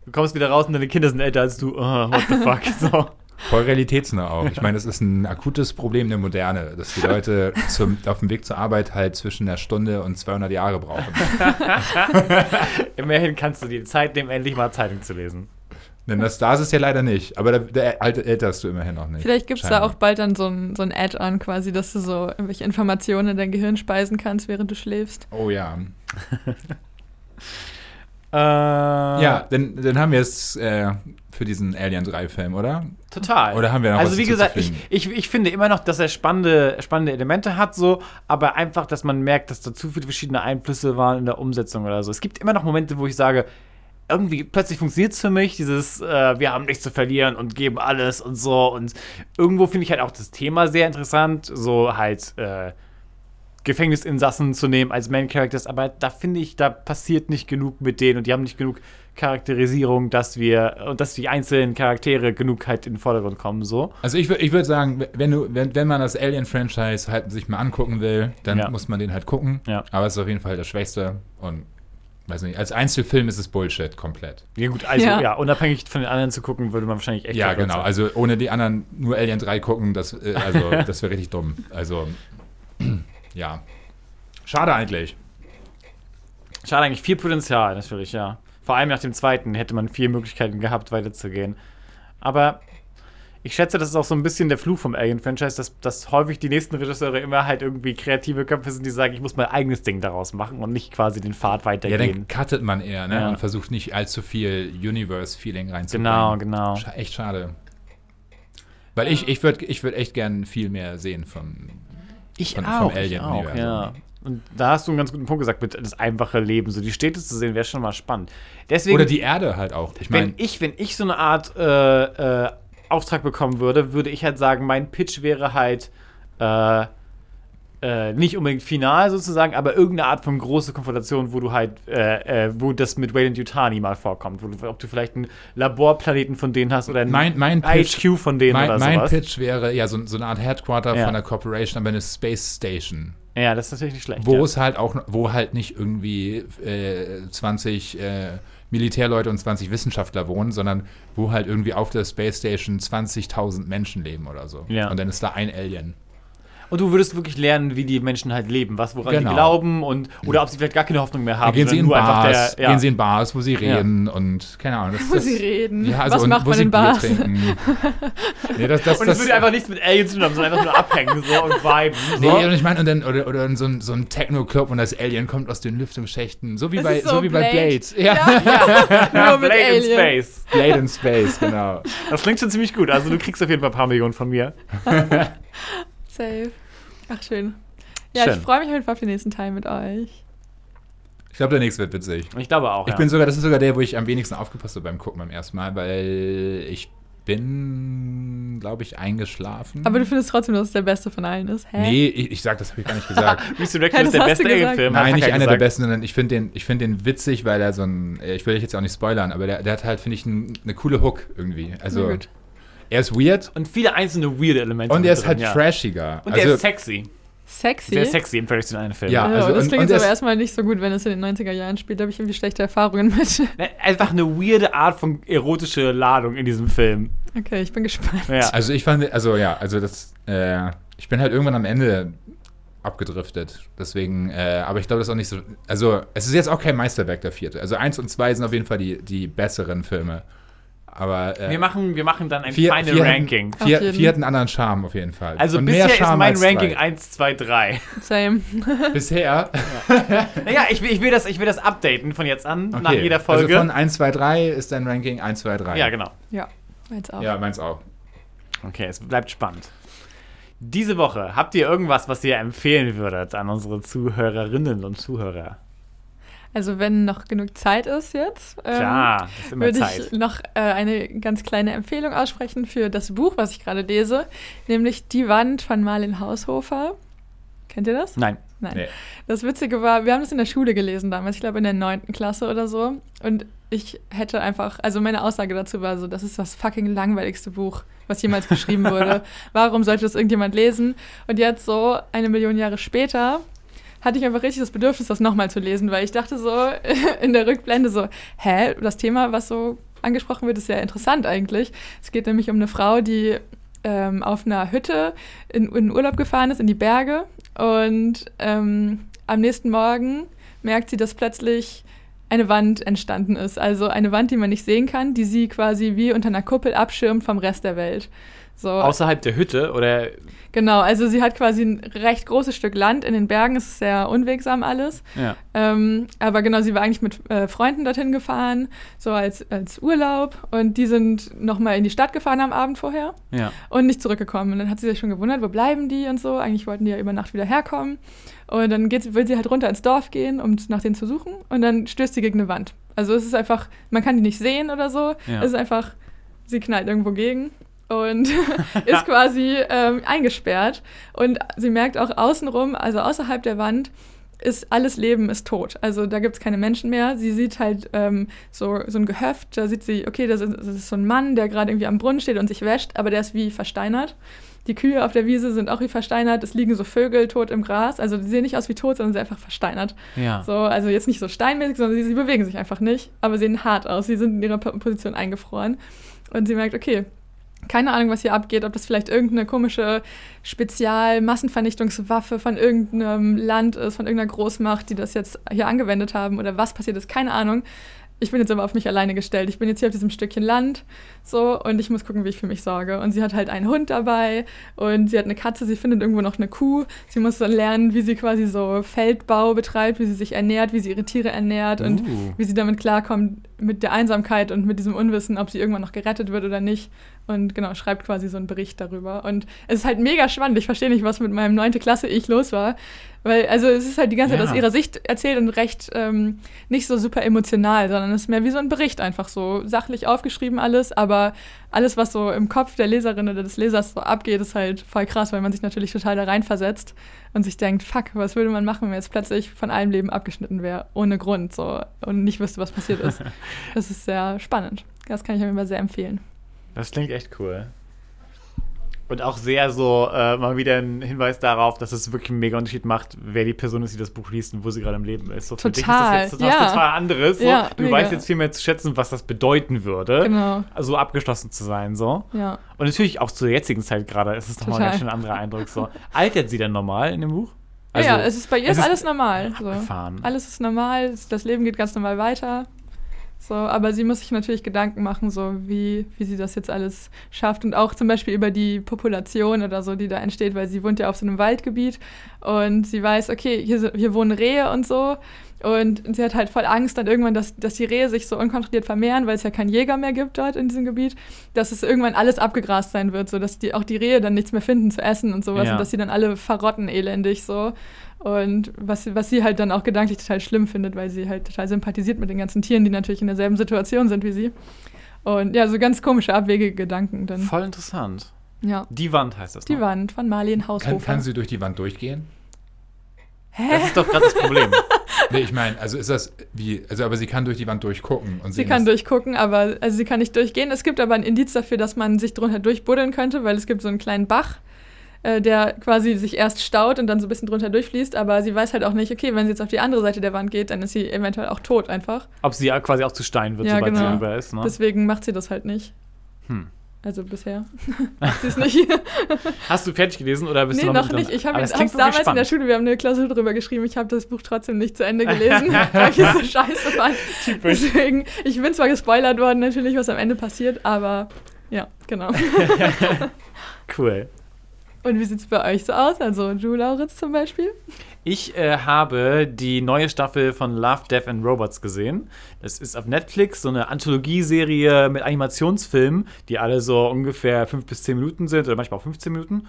Du kommst wieder raus und deine Kinder sind älter als du. Oh, what the fuck? So. Voll realitätsnah auch. Ich meine, das ist ein akutes Problem der Moderne, dass die Leute zum, auf dem Weg zur Arbeit halt zwischen einer Stunde und 200 Jahre brauchen. Immerhin kannst du dir die Zeit nehmen, endlich mal Zeitung zu lesen. Denn das Stasis ja leider nicht, aber da, da alte- älterst du immerhin noch nicht. Vielleicht gibt es da auch bald dann so ein, so ein Add-on quasi, dass du so irgendwelche Informationen in dein Gehirn speisen kannst, während du schläfst. Oh ja. Äh, Ja, dann, dann haben wir es äh, für diesen Alien 3-Film, oder? Total. Oder haben wir noch Also was wie gesagt, ich, ich, ich finde immer noch, dass er spannende, spannende Elemente hat, so, aber einfach, dass man merkt, dass da zu viele verschiedene Einflüsse waren in der Umsetzung oder so. Es gibt immer noch Momente, wo ich sage, irgendwie plötzlich funktioniert es für mich, dieses, äh, wir haben nichts zu verlieren und geben alles und so. Und irgendwo finde ich halt auch das Thema sehr interessant, so halt äh, Gefängnisinsassen zu nehmen als Main Characters, aber da finde ich, da passiert nicht genug mit denen und die haben nicht genug Charakterisierung, dass wir und dass die einzelnen Charaktere genug halt in den Vordergrund kommen, so. Also ich, ich würde sagen, wenn, du, wenn, wenn man das Alien-Franchise halt sich mal angucken will, dann Ja. muss man den halt gucken. Ja. Aber es ist auf jeden Fall das Schwächste und weiß nicht, als Einzelfilm ist es Bullshit komplett. Ja gut, also ja. Ja. unabhängig von den anderen zu gucken, würde man wahrscheinlich echt ja, genau. sein. Also ohne die anderen nur Alien 3 gucken, das, äh, also, das wäre richtig dumm. Also, ja. Schade eigentlich. Schade eigentlich, viel Potenzial natürlich, ja. Vor allem nach dem zweiten hätte man viele Möglichkeiten gehabt, weiterzugehen. Aber ich schätze, das ist auch so ein bisschen der Fluch vom Alien-Franchise, dass, dass häufig die nächsten Regisseure immer halt irgendwie kreative Köpfe sind, die sagen, ich muss mein eigenes Ding daraus machen und nicht quasi den Pfad Ja, weitergehen. dann cuttet man eher, ne? Ja. Und versucht nicht allzu viel Universe-Feeling reinzubringen. genau, genau. Scha echt schade. Weil ich, ich würde ich würd echt gern viel mehr sehen von. Ich Von- vom auch, ich auch, ja. Und da hast du einen ganz guten Punkt gesagt mit das einfache Leben. So die Städte zu sehen, wäre schon mal spannend. Deswegen, Oder die Erde halt auch. Ich meine, wenn ich, wenn ich so eine Art äh, äh, Auftrag bekommen würde, würde ich halt sagen, mein Pitch wäre halt äh, äh, nicht unbedingt final sozusagen, aber irgendeine Art von große Konfrontation, wo du halt, äh, äh, wo das mit Wayland Yutani mal vorkommt, wo du, ob du vielleicht einen Laborplaneten von denen hast oder einen Mein- mein Pitch- HQ von denen mein, oder mein sowas. Pitch wäre ja so, so eine Art Headquarter Ja. von einer Corporation, aber eine Space Station. Ja, das ist natürlich nicht schlecht. Wo ja. es halt auch, wo halt nicht irgendwie äh, 20 äh, Militärleute und 20 Wissenschaftler wohnen, sondern wo halt irgendwie auf der Space Station 20.000 Menschen leben oder so. Ja. Und dann ist da ein Alien. Und du würdest wirklich lernen, wie die Menschen halt leben, was woran Genau. die glauben und oder ob sie vielleicht gar keine Hoffnung mehr haben. gehen sie in Bars, der, ja. gehen sie in Bars, wo sie reden und keine Ahnung. Das, Wo das, sie reden. Ja, also Was und macht wo man sie in Bier Bars? trinken. nee, das, das, und es das, würde einfach nichts mit Aliens zu tun haben, sondern einfach nur abhängen so und viben. So. Nee, und ich meine, und dann, oder, oder in so ein, so ein Techno-Club und das Alien kommt aus den Lüftungsschächten. So wie, Das bei, so so wie bei Blade. Blade. Ja, ja, Nur mit Blade in Alien. Space. Blade in Space, genau. Das klingt schon ziemlich gut. Also du kriegst auf jeden Fall ein paar Millionen von mir. Safe. Ach, schön. Ja, Schön. ich freue mich auf jeden Fall auf den nächsten Teil mit euch. Ich glaube, der nächste wird witzig. Ich glaube auch. Ich ja. bin sogar, das ist sogar der, wo ich am wenigsten aufgepasst habe beim Gucken beim ersten Mal, weil ich bin, glaube ich, eingeschlafen. Aber du findest trotzdem, dass es der beste von allen ist? Hä? Nee, ich, ich sag, das habe ich gar nicht gesagt. Resurrection Ja, ist der beste. Alien-Film. hat Nein, nicht einer der gesagt. besten, sondern ich finde den, ich find den witzig, weil er so ein, äh, ich will dich jetzt auch nicht spoilern, aber der, der hat halt, finde ich, ein, eine coole Hook irgendwie. Also, Na gut. Er ist weird Und viele einzelne weirde Elemente. und er ist drin, halt ja. trashiger. Und also, der ist sexy. Sexy? Sehr sexy im Vergleich zu einem Film. Ja. Ja, also das und- klingt und jetzt aber das- erstmal nicht so gut, wenn es in den 90er Jahren spielt. Da habe ich irgendwie schlechte Erfahrungen mit. Ne, Einfach eine weirde Art von erotische Ladung in diesem Film. Okay, ich bin gespannt. Ja. Also ich fand, also ja, also das, äh, ich bin halt irgendwann am Ende abgedriftet. Deswegen, äh, aber ich glaube, das ist auch nicht so. Also, es ist jetzt auch kein Meisterwerk, der vierte. Also eins und zwei sind auf jeden Fall die, die besseren Filme. Aber äh, Wir machen, wir machen dann ein vier, Final vier, Ranking. Vier, vier hatten einen anderen Charme auf jeden Fall. Also Und bisher ist Charme mein als Ranking zwei. 1, 2, 3. Same. Bisher. Naja, ich will, ich, will das, ich will das updaten von jetzt an, nach Okay, jeder Folge. Also von 1, 2, 3 ist dein Ranking 1, 2, 3. ja, genau. Ja, meins auch. Ja, meins auch. Okay, es bleibt spannend. Diese Woche, habt ihr irgendwas, was ihr empfehlen würdet an unsere Zuhörerinnen und Zuhörer? Also wenn noch genug Zeit ist jetzt, ähm, ist würde Zeit. ich noch äh, eine ganz kleine Empfehlung aussprechen für das Buch, was ich gerade lese, nämlich Die Wand von Marlin Haushofer. Kennt ihr das? Nein. Nein. Nee. Das Witzige war, wir haben das in der Schule gelesen damals, ich glaube in der neunten Klasse oder so. Und ich hätte einfach, also meine Aussage dazu war so, das ist das fucking langweiligste Buch, was jemals geschrieben wurde. Warum sollte das irgendjemand lesen? Und jetzt so eine Million Jahre später hatte ich einfach richtig das Bedürfnis, das nochmal zu lesen, weil ich dachte so in der Rückblende so, hä, das Thema, was so angesprochen wird, ist ja interessant eigentlich. Es geht nämlich um eine Frau, die ähm, auf einer Hütte in, in Urlaub gefahren ist, in die Berge. Und ähm, am nächsten Morgen merkt sie, dass plötzlich eine Wand entstanden ist. Also eine Wand, die man nicht sehen kann, die sie quasi wie unter einer Kuppel abschirmt vom Rest der Welt. So, Außerhalb der Hütte oder genau, also sie hat quasi ein recht großes Stück Land in den Bergen, es ist sehr unwegsam alles. ja. Ähm, aber genau, sie war eigentlich mit äh, Freunden dorthin gefahren, so als, als Urlaub. Und die sind nochmal in die Stadt gefahren am Abend vorher Ja. und nicht zurückgekommen. Und dann hat sie sich schon gewundert, wo bleiben die und so. Eigentlich wollten die ja über Nacht wieder herkommen. Und dann geht, will sie halt runter ins Dorf gehen, um nach denen zu suchen. Und dann stößt sie gegen eine Wand. Also es ist einfach, man kann die nicht sehen oder so. Ja. Es ist einfach, sie knallt irgendwo gegen und ist quasi ähm, eingesperrt. Und sie merkt auch außenrum, also außerhalb der Wand, ist alles Leben ist tot. Also da gibt es keine Menschen mehr. Sie sieht halt ähm, so, so ein Gehöft, da sieht sie, okay, das ist, das ist so ein Mann, der gerade irgendwie am Brunnen steht und sich wäscht, aber der ist wie versteinert. Die Kühe auf der Wiese sind auch wie versteinert. Es liegen so Vögel tot im Gras. Also die sehen nicht aus wie tot, sondern sie sind einfach versteinert. Ja. So, also jetzt nicht so steinmäßig, sondern sie, sie bewegen sich einfach nicht, aber sehen hart aus. Sie sind in ihrer Po- Position eingefroren. Und sie merkt, okay, keine Ahnung, was hier abgeht, ob das vielleicht irgendeine komische Spezial-Massenvernichtungswaffe von irgendeinem Land ist, von irgendeiner Großmacht, die das jetzt hier angewendet haben oder was passiert ist, keine Ahnung. Ich bin jetzt aber auf mich alleine gestellt. Ich bin jetzt hier auf diesem Stückchen Land so und ich muss gucken, wie ich für mich sorge. Und sie hat halt einen Hund dabei und sie hat eine Katze, sie findet irgendwo noch eine Kuh. Sie muss dann lernen, wie sie quasi so Feldbau betreibt, wie sie sich ernährt, wie sie ihre Tiere ernährt und Uh. wie sie damit klarkommt mit der Einsamkeit und mit diesem Unwissen, ob sie irgendwann noch gerettet wird oder nicht. Und genau, schreibt quasi so einen Bericht darüber. Und es ist halt mega spannend. Ich verstehe nicht, was mit meinem 9. Klasse ich los war. Weil, also es ist halt die ganze Zeit Ja. aus ihrer Sicht erzählt und recht ähm, nicht so super emotional, sondern es ist mehr wie so ein Bericht einfach so sachlich aufgeschrieben alles, aber alles, was so im Kopf der Leserin oder des Lesers so abgeht, ist halt voll krass, weil man sich natürlich total da reinversetzt und sich denkt, fuck, was würde man machen, wenn jetzt plötzlich von allem Leben abgeschnitten wäre, ohne Grund so und nicht wüsste, was passiert ist. das ist sehr spannend. Das kann ich mir immer sehr empfehlen. Das klingt echt cool. Und auch sehr so äh, mal wieder ein Hinweis darauf, dass es wirklich einen mega Unterschied macht, wer die Person ist, die das Buch liest und wo sie gerade im Leben ist. So, für dich ist Total, das jetzt was ja. total anderes. So. Ja, du mega. weißt jetzt viel mehr zu schätzen, was das bedeuten würde, Genau. also abgeschlossen zu sein. So. Ja. Und natürlich auch zur jetzigen Zeit gerade ist es nochmal ein Total. ganz schön anderer Eindruck. So. Altert sie denn normal in dem Buch? ja, ja, es ist bei ihr Also ist alles normal. So. Alles ist normal, das Leben geht ganz normal weiter. So, aber sie muss sich natürlich Gedanken machen, so wie, wie sie das jetzt alles schafft. Und auch zum Beispiel über die Population oder so, die da entsteht, weil sie wohnt ja auf so einem Waldgebiet und sie weiß, okay, hier, hier wohnen Rehe und so. Und sie hat halt voll Angst dann irgendwann, dass, dass die Rehe sich so unkontrolliert vermehren, weil es ja keinen Jäger mehr gibt dort in diesem Gebiet, dass es irgendwann alles abgegrast sein wird, so dass die, auch die Rehe dann nichts mehr finden zu essen und sowas Ja. und dass sie dann alle verrotten elendig so. Und was, sie- was sie halt dann auch gedanklich total schlimm findet, weil sie halt total sympathisiert mit den ganzen Tieren, die natürlich in derselben Situation sind wie sie. Und ja, so ganz komische, abwegige Gedanken dann. Voll interessant. Ja. Die Wand heißt das. Die noch. Wand von Marlene Kann, Haushofer. kann sie durch die Wand durchgehen? Das ist doch gerade das Problem. Nee, ich meine, also ist das wie, also aber sie kann durch die Wand durchgucken und Sie kann durchgucken, aber also sie kann nicht durchgehen. Es gibt aber ein Indiz dafür, dass man sich drunter durchbuddeln könnte, weil es gibt so einen kleinen Bach, äh, der quasi sich erst staut und dann so ein bisschen drunter durchfließt. Aber sie weiß halt auch nicht, okay, wenn sie jetzt auf die andere Seite der Wand geht, dann ist sie eventuell auch tot einfach. Ob sie ja quasi auch zu Stein wird, Ja, sobald sie genau. rüber ist. Ne? Deswegen macht sie das halt nicht. Hm. Also bisher. sie nicht. Hast du fertig gelesen oder bist nee, du noch noch nicht. Ich habe es damals wirklich in der spannend. Schule, wir haben eine Klausur drüber geschrieben. Ich habe das Buch trotzdem nicht zu Ende gelesen, weil ich es so scheiße fand. Deswegen, ich bin zwar gespoilert worden, natürlich, was am Ende passiert, aber ja, genau. Cool. Und wie sieht es bei euch so aus? Also, du, Lauritz zum Beispiel? Ich äh, habe die neue Staffel von Love, Death and Robots gesehen. Das ist auf Netflix so eine Anthologieserie mit Animationsfilmen, die alle so ungefähr 5 bis 10 Minuten sind oder manchmal auch 15 Minuten.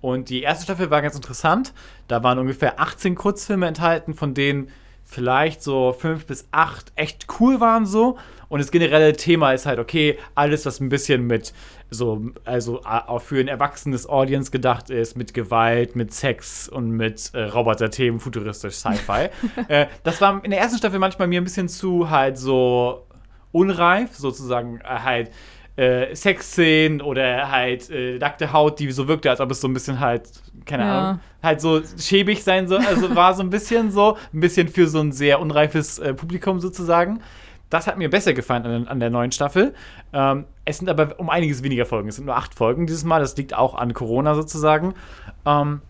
Und die erste Staffel war ganz interessant. Da waren ungefähr 18 Kurzfilme enthalten, von denen vielleicht so fünf bis acht echt cool waren so. Und das generelle Thema ist halt, okay, alles, was ein bisschen mit so, also auch für ein erwachsenes Audience gedacht ist, mit Gewalt, mit Sex und mit äh, Roboter-Themen, futuristisch, Sci-Fi. äh, das war in der ersten Staffel manchmal mir ein bisschen zu halt so unreif, sozusagen äh, halt äh, Sexszenen oder halt äh, nackte Haut, die so wirkte, als ob es so ein bisschen halt, keine Ja. Ahnung, halt so schäbig sein soll. Also war so ein bisschen so, ein bisschen für so ein sehr unreifes äh, Publikum sozusagen. Das hat mir besser gefallen an, an der neuen Staffel. Ähm, es sind aber um einiges weniger Folgen. Es sind nur acht Folgen dieses Mal. Das liegt auch an Corona sozusagen. Ähm,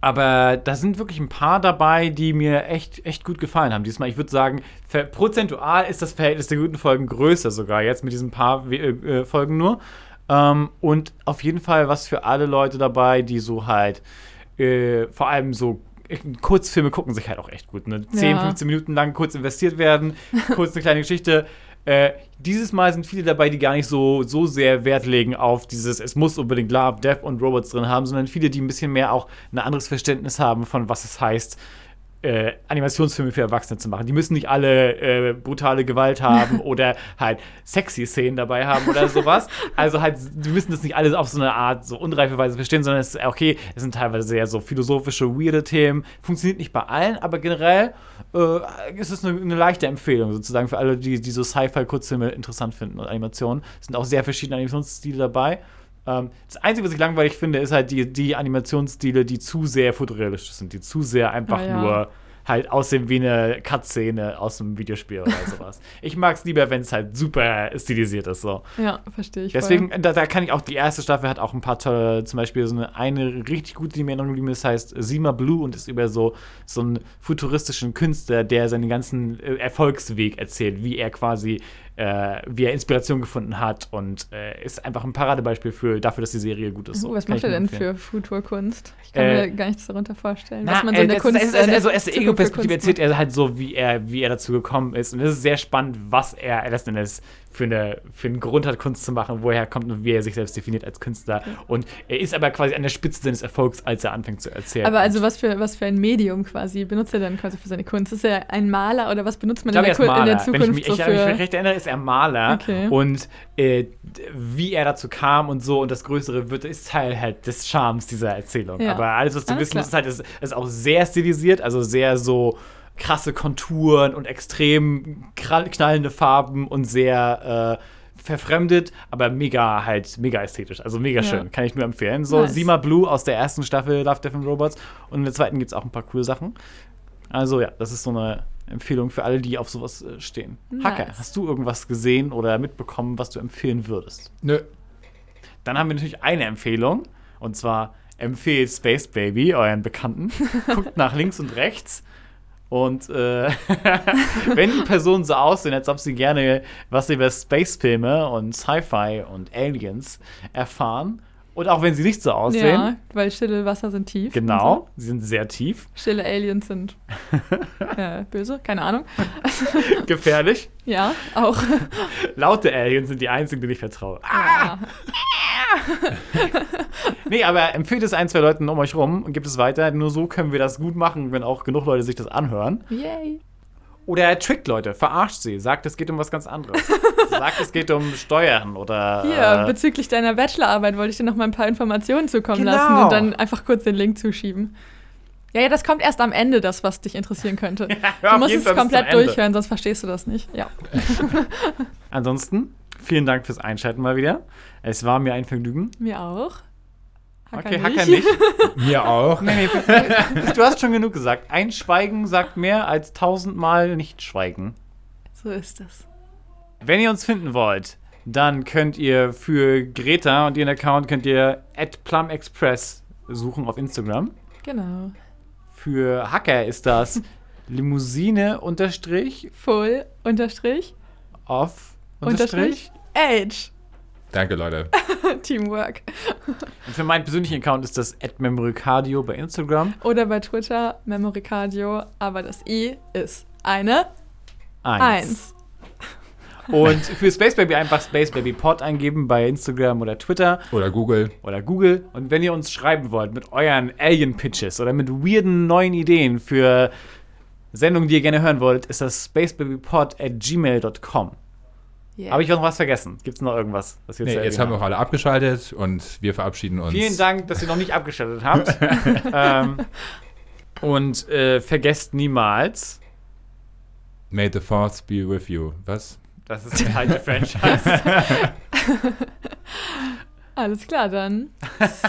aber da sind wirklich ein paar dabei, die mir echt, echt gut gefallen haben. Diesmal, ich würde sagen, prozentual ist das Verhältnis der guten Folgen größer sogar, jetzt mit diesen paar äh, äh, Folgen nur. Ähm, und auf jeden Fall was für alle Leute dabei, die so halt äh, vor allem so äh, Kurzfilme gucken sich halt auch echt gut. Ne? 10, Ja. 15 Minuten lang kurz investiert werden, kurz eine kleine Geschichte. Äh, dieses Mal sind viele dabei, die gar nicht so, so sehr Wert legen auf dieses, es muss unbedingt Love, Death und Robots drin haben, sondern viele, die ein bisschen mehr auch ein anderes Verständnis haben von was es heißt, äh, Animationsfilme für Erwachsene zu machen. Die müssen nicht alle äh, brutale Gewalt haben oder halt sexy Szenen dabei haben oder sowas. Also halt, die müssen das nicht alles auf so eine Art so unreife Weise verstehen, sondern es ist okay, es sind teilweise sehr so philosophische, weirde Themen. Funktioniert nicht bei allen, aber generell äh, ist es eine, eine leichte Empfehlung sozusagen für alle, die, die so Sci-Fi-Kurzfilme interessant finden und Animationen. Es sind auch sehr verschiedene Animationsstile dabei. Ähm, das Einzige, was ich langweilig finde, ist halt die, die Animationsstile, die zu sehr fotorealistisch sind, die zu sehr einfach ja. nur halt aussehen wie eine Cutscene aus einem Videospiel oder sowas. ich mag es lieber, wenn es halt super stilisiert ist. So. Ja, verstehe ich. Deswegen, da, da kann ich auch, die erste Staffel hat auch ein paar tolle, zum Beispiel so eine, eine richtig gute, die mir in Erinnerung ist, heißt Sima Blue und ist über so, so einen futuristischen Künstler, der seinen ganzen äh, Erfolgsweg erzählt, wie er quasi, äh, wie er Inspiration gefunden hat und äh, ist einfach ein Paradebeispiel für, dafür, dass die Serie gut ist. So. was macht er denn empfehlen. für Futurkunst? Ich kann Äh, mir gar nichts darunter vorstellen. Na, was man so äh, in der Kunst ist, ist, also aus der Ego-Perspektive erzählt er halt so, wie er, wie er dazu gekommen ist. Und es ist sehr spannend, was er letzten Endes für, eine, für einen Grund hat, Kunst zu machen, woher er kommt und wie er sich selbst definiert als Künstler. Und er ist aber quasi an der Spitze seines Erfolgs, als er anfängt zu erzählen. Aber also was für, was für ein Medium quasi benutzt er dann quasi für seine Kunst? Ist er ein Maler oder was benutzt man ich in, glaube, der, er ist Ku- in der Maler. Wenn ich Zukunft mich, so ich, ich mich für... recht erinnere, ist er Maler. Okay. Und äh, wie er dazu kam und so und das Größere wird, ist Teil halt des Charmes dieser Erzählung. Ja. Aber alles, was du Alles wissen musst, ist halt, ist, ist auch sehr stilisiert, also sehr so krasse Konturen und extrem knallende Farben und sehr äh, verfremdet, aber mega halt, mega ästhetisch. Also mega Ja. schön. Kann ich nur empfehlen. So Nice. Sima Blue aus der ersten Staffel Love, Death and Robots. Und in der zweiten gibt es auch ein paar coole Sachen. Also ja, das ist so eine Empfehlung für alle, die auf sowas äh, stehen. Nice. Hacker, hast du irgendwas gesehen oder mitbekommen, was du empfehlen würdest? Nö. Dann haben wir natürlich eine Empfehlung. Und zwar empfehlt Space Baby euren Bekannten. Guckt nach links und rechts. Und äh, wenn die Personen so aussehen, als ob sie gerne was über Space-Filme und Sci-Fi und Aliens erfahren. Und auch wenn sie nicht so aussehen. Ja, weil stille Wasser sind tief. Genau, sie sind sehr tief, So. Stille Aliens sind äh, böse, keine Ahnung. gefährlich. Ja, auch. Laute Aliens sind die einzigen, denen ich vertraue. Ah. Nee, aber empfehlt es ein, zwei Leuten um euch rum und gibt es weiter. Nur so können wir das gut machen, wenn auch genug Leute sich das anhören. Yay. Oder trickt Leute, verarscht sie, sagt, es geht um was ganz anderes. sagt, es geht um Steuern oder. Hier, äh, bezüglich deiner Bachelorarbeit wollte ich dir noch mal ein paar Informationen zukommen Genau. lassen und dann einfach kurz den Link zuschieben. Ja, ja, das kommt erst am Ende, das, was dich interessieren könnte. hör du musst es komplett durchhören, sonst verstehst du das nicht. Ja. Ansonsten, vielen Dank fürs Einschalten mal wieder. Es war mir ein Vergnügen. Mir auch. Hacker okay, nicht. Hacker nicht. Mir auch. Nee, nee, du hast schon genug gesagt. Ein Schweigen sagt mehr als tausendmal nicht schweigen. So ist es. Wenn ihr uns finden wollt, dann könnt ihr für Greta und ihren Account könnt ihr at plumexpress suchen auf Instagram. Genau. Für Hacker ist das Limousine unterstrich Full unterstrich off unterstrich unterstrich. Edge. Danke, Leute. Teamwork. Und für meinen persönlichen Account ist das at memorycardio bei Instagram. Oder bei Twitter Memory Cardio, aber das I ist eine Eins. Eins. Und für Space Baby einfach Space Baby Pod eingeben bei Instagram oder Twitter Oder Google. oder Google. Und wenn ihr uns schreiben wollt mit euren Alien Pitches oder mit weirden neuen Ideen für Sendung, die ihr gerne hören wollt, ist das spacebabypod at gmail.com. Yeah. Habe ich noch was vergessen? Gibt es noch irgendwas? Was wir Nee, jetzt haben wir auch alle abgeschaltet und wir verabschieden uns. Vielen Dank, dass ihr noch nicht abgeschaltet habt. ähm, und äh, vergesst niemals, May the Force be with you. Was? das ist eine alte Franchise. Alles klar, dann.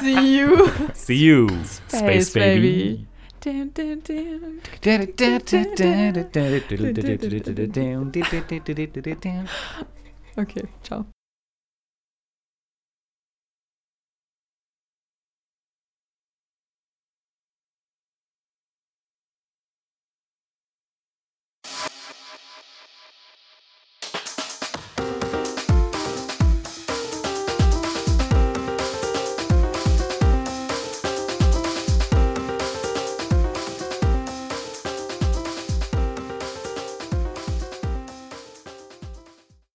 See you. See you, Space Baby. Dun, dun, dun. Okay, ciao.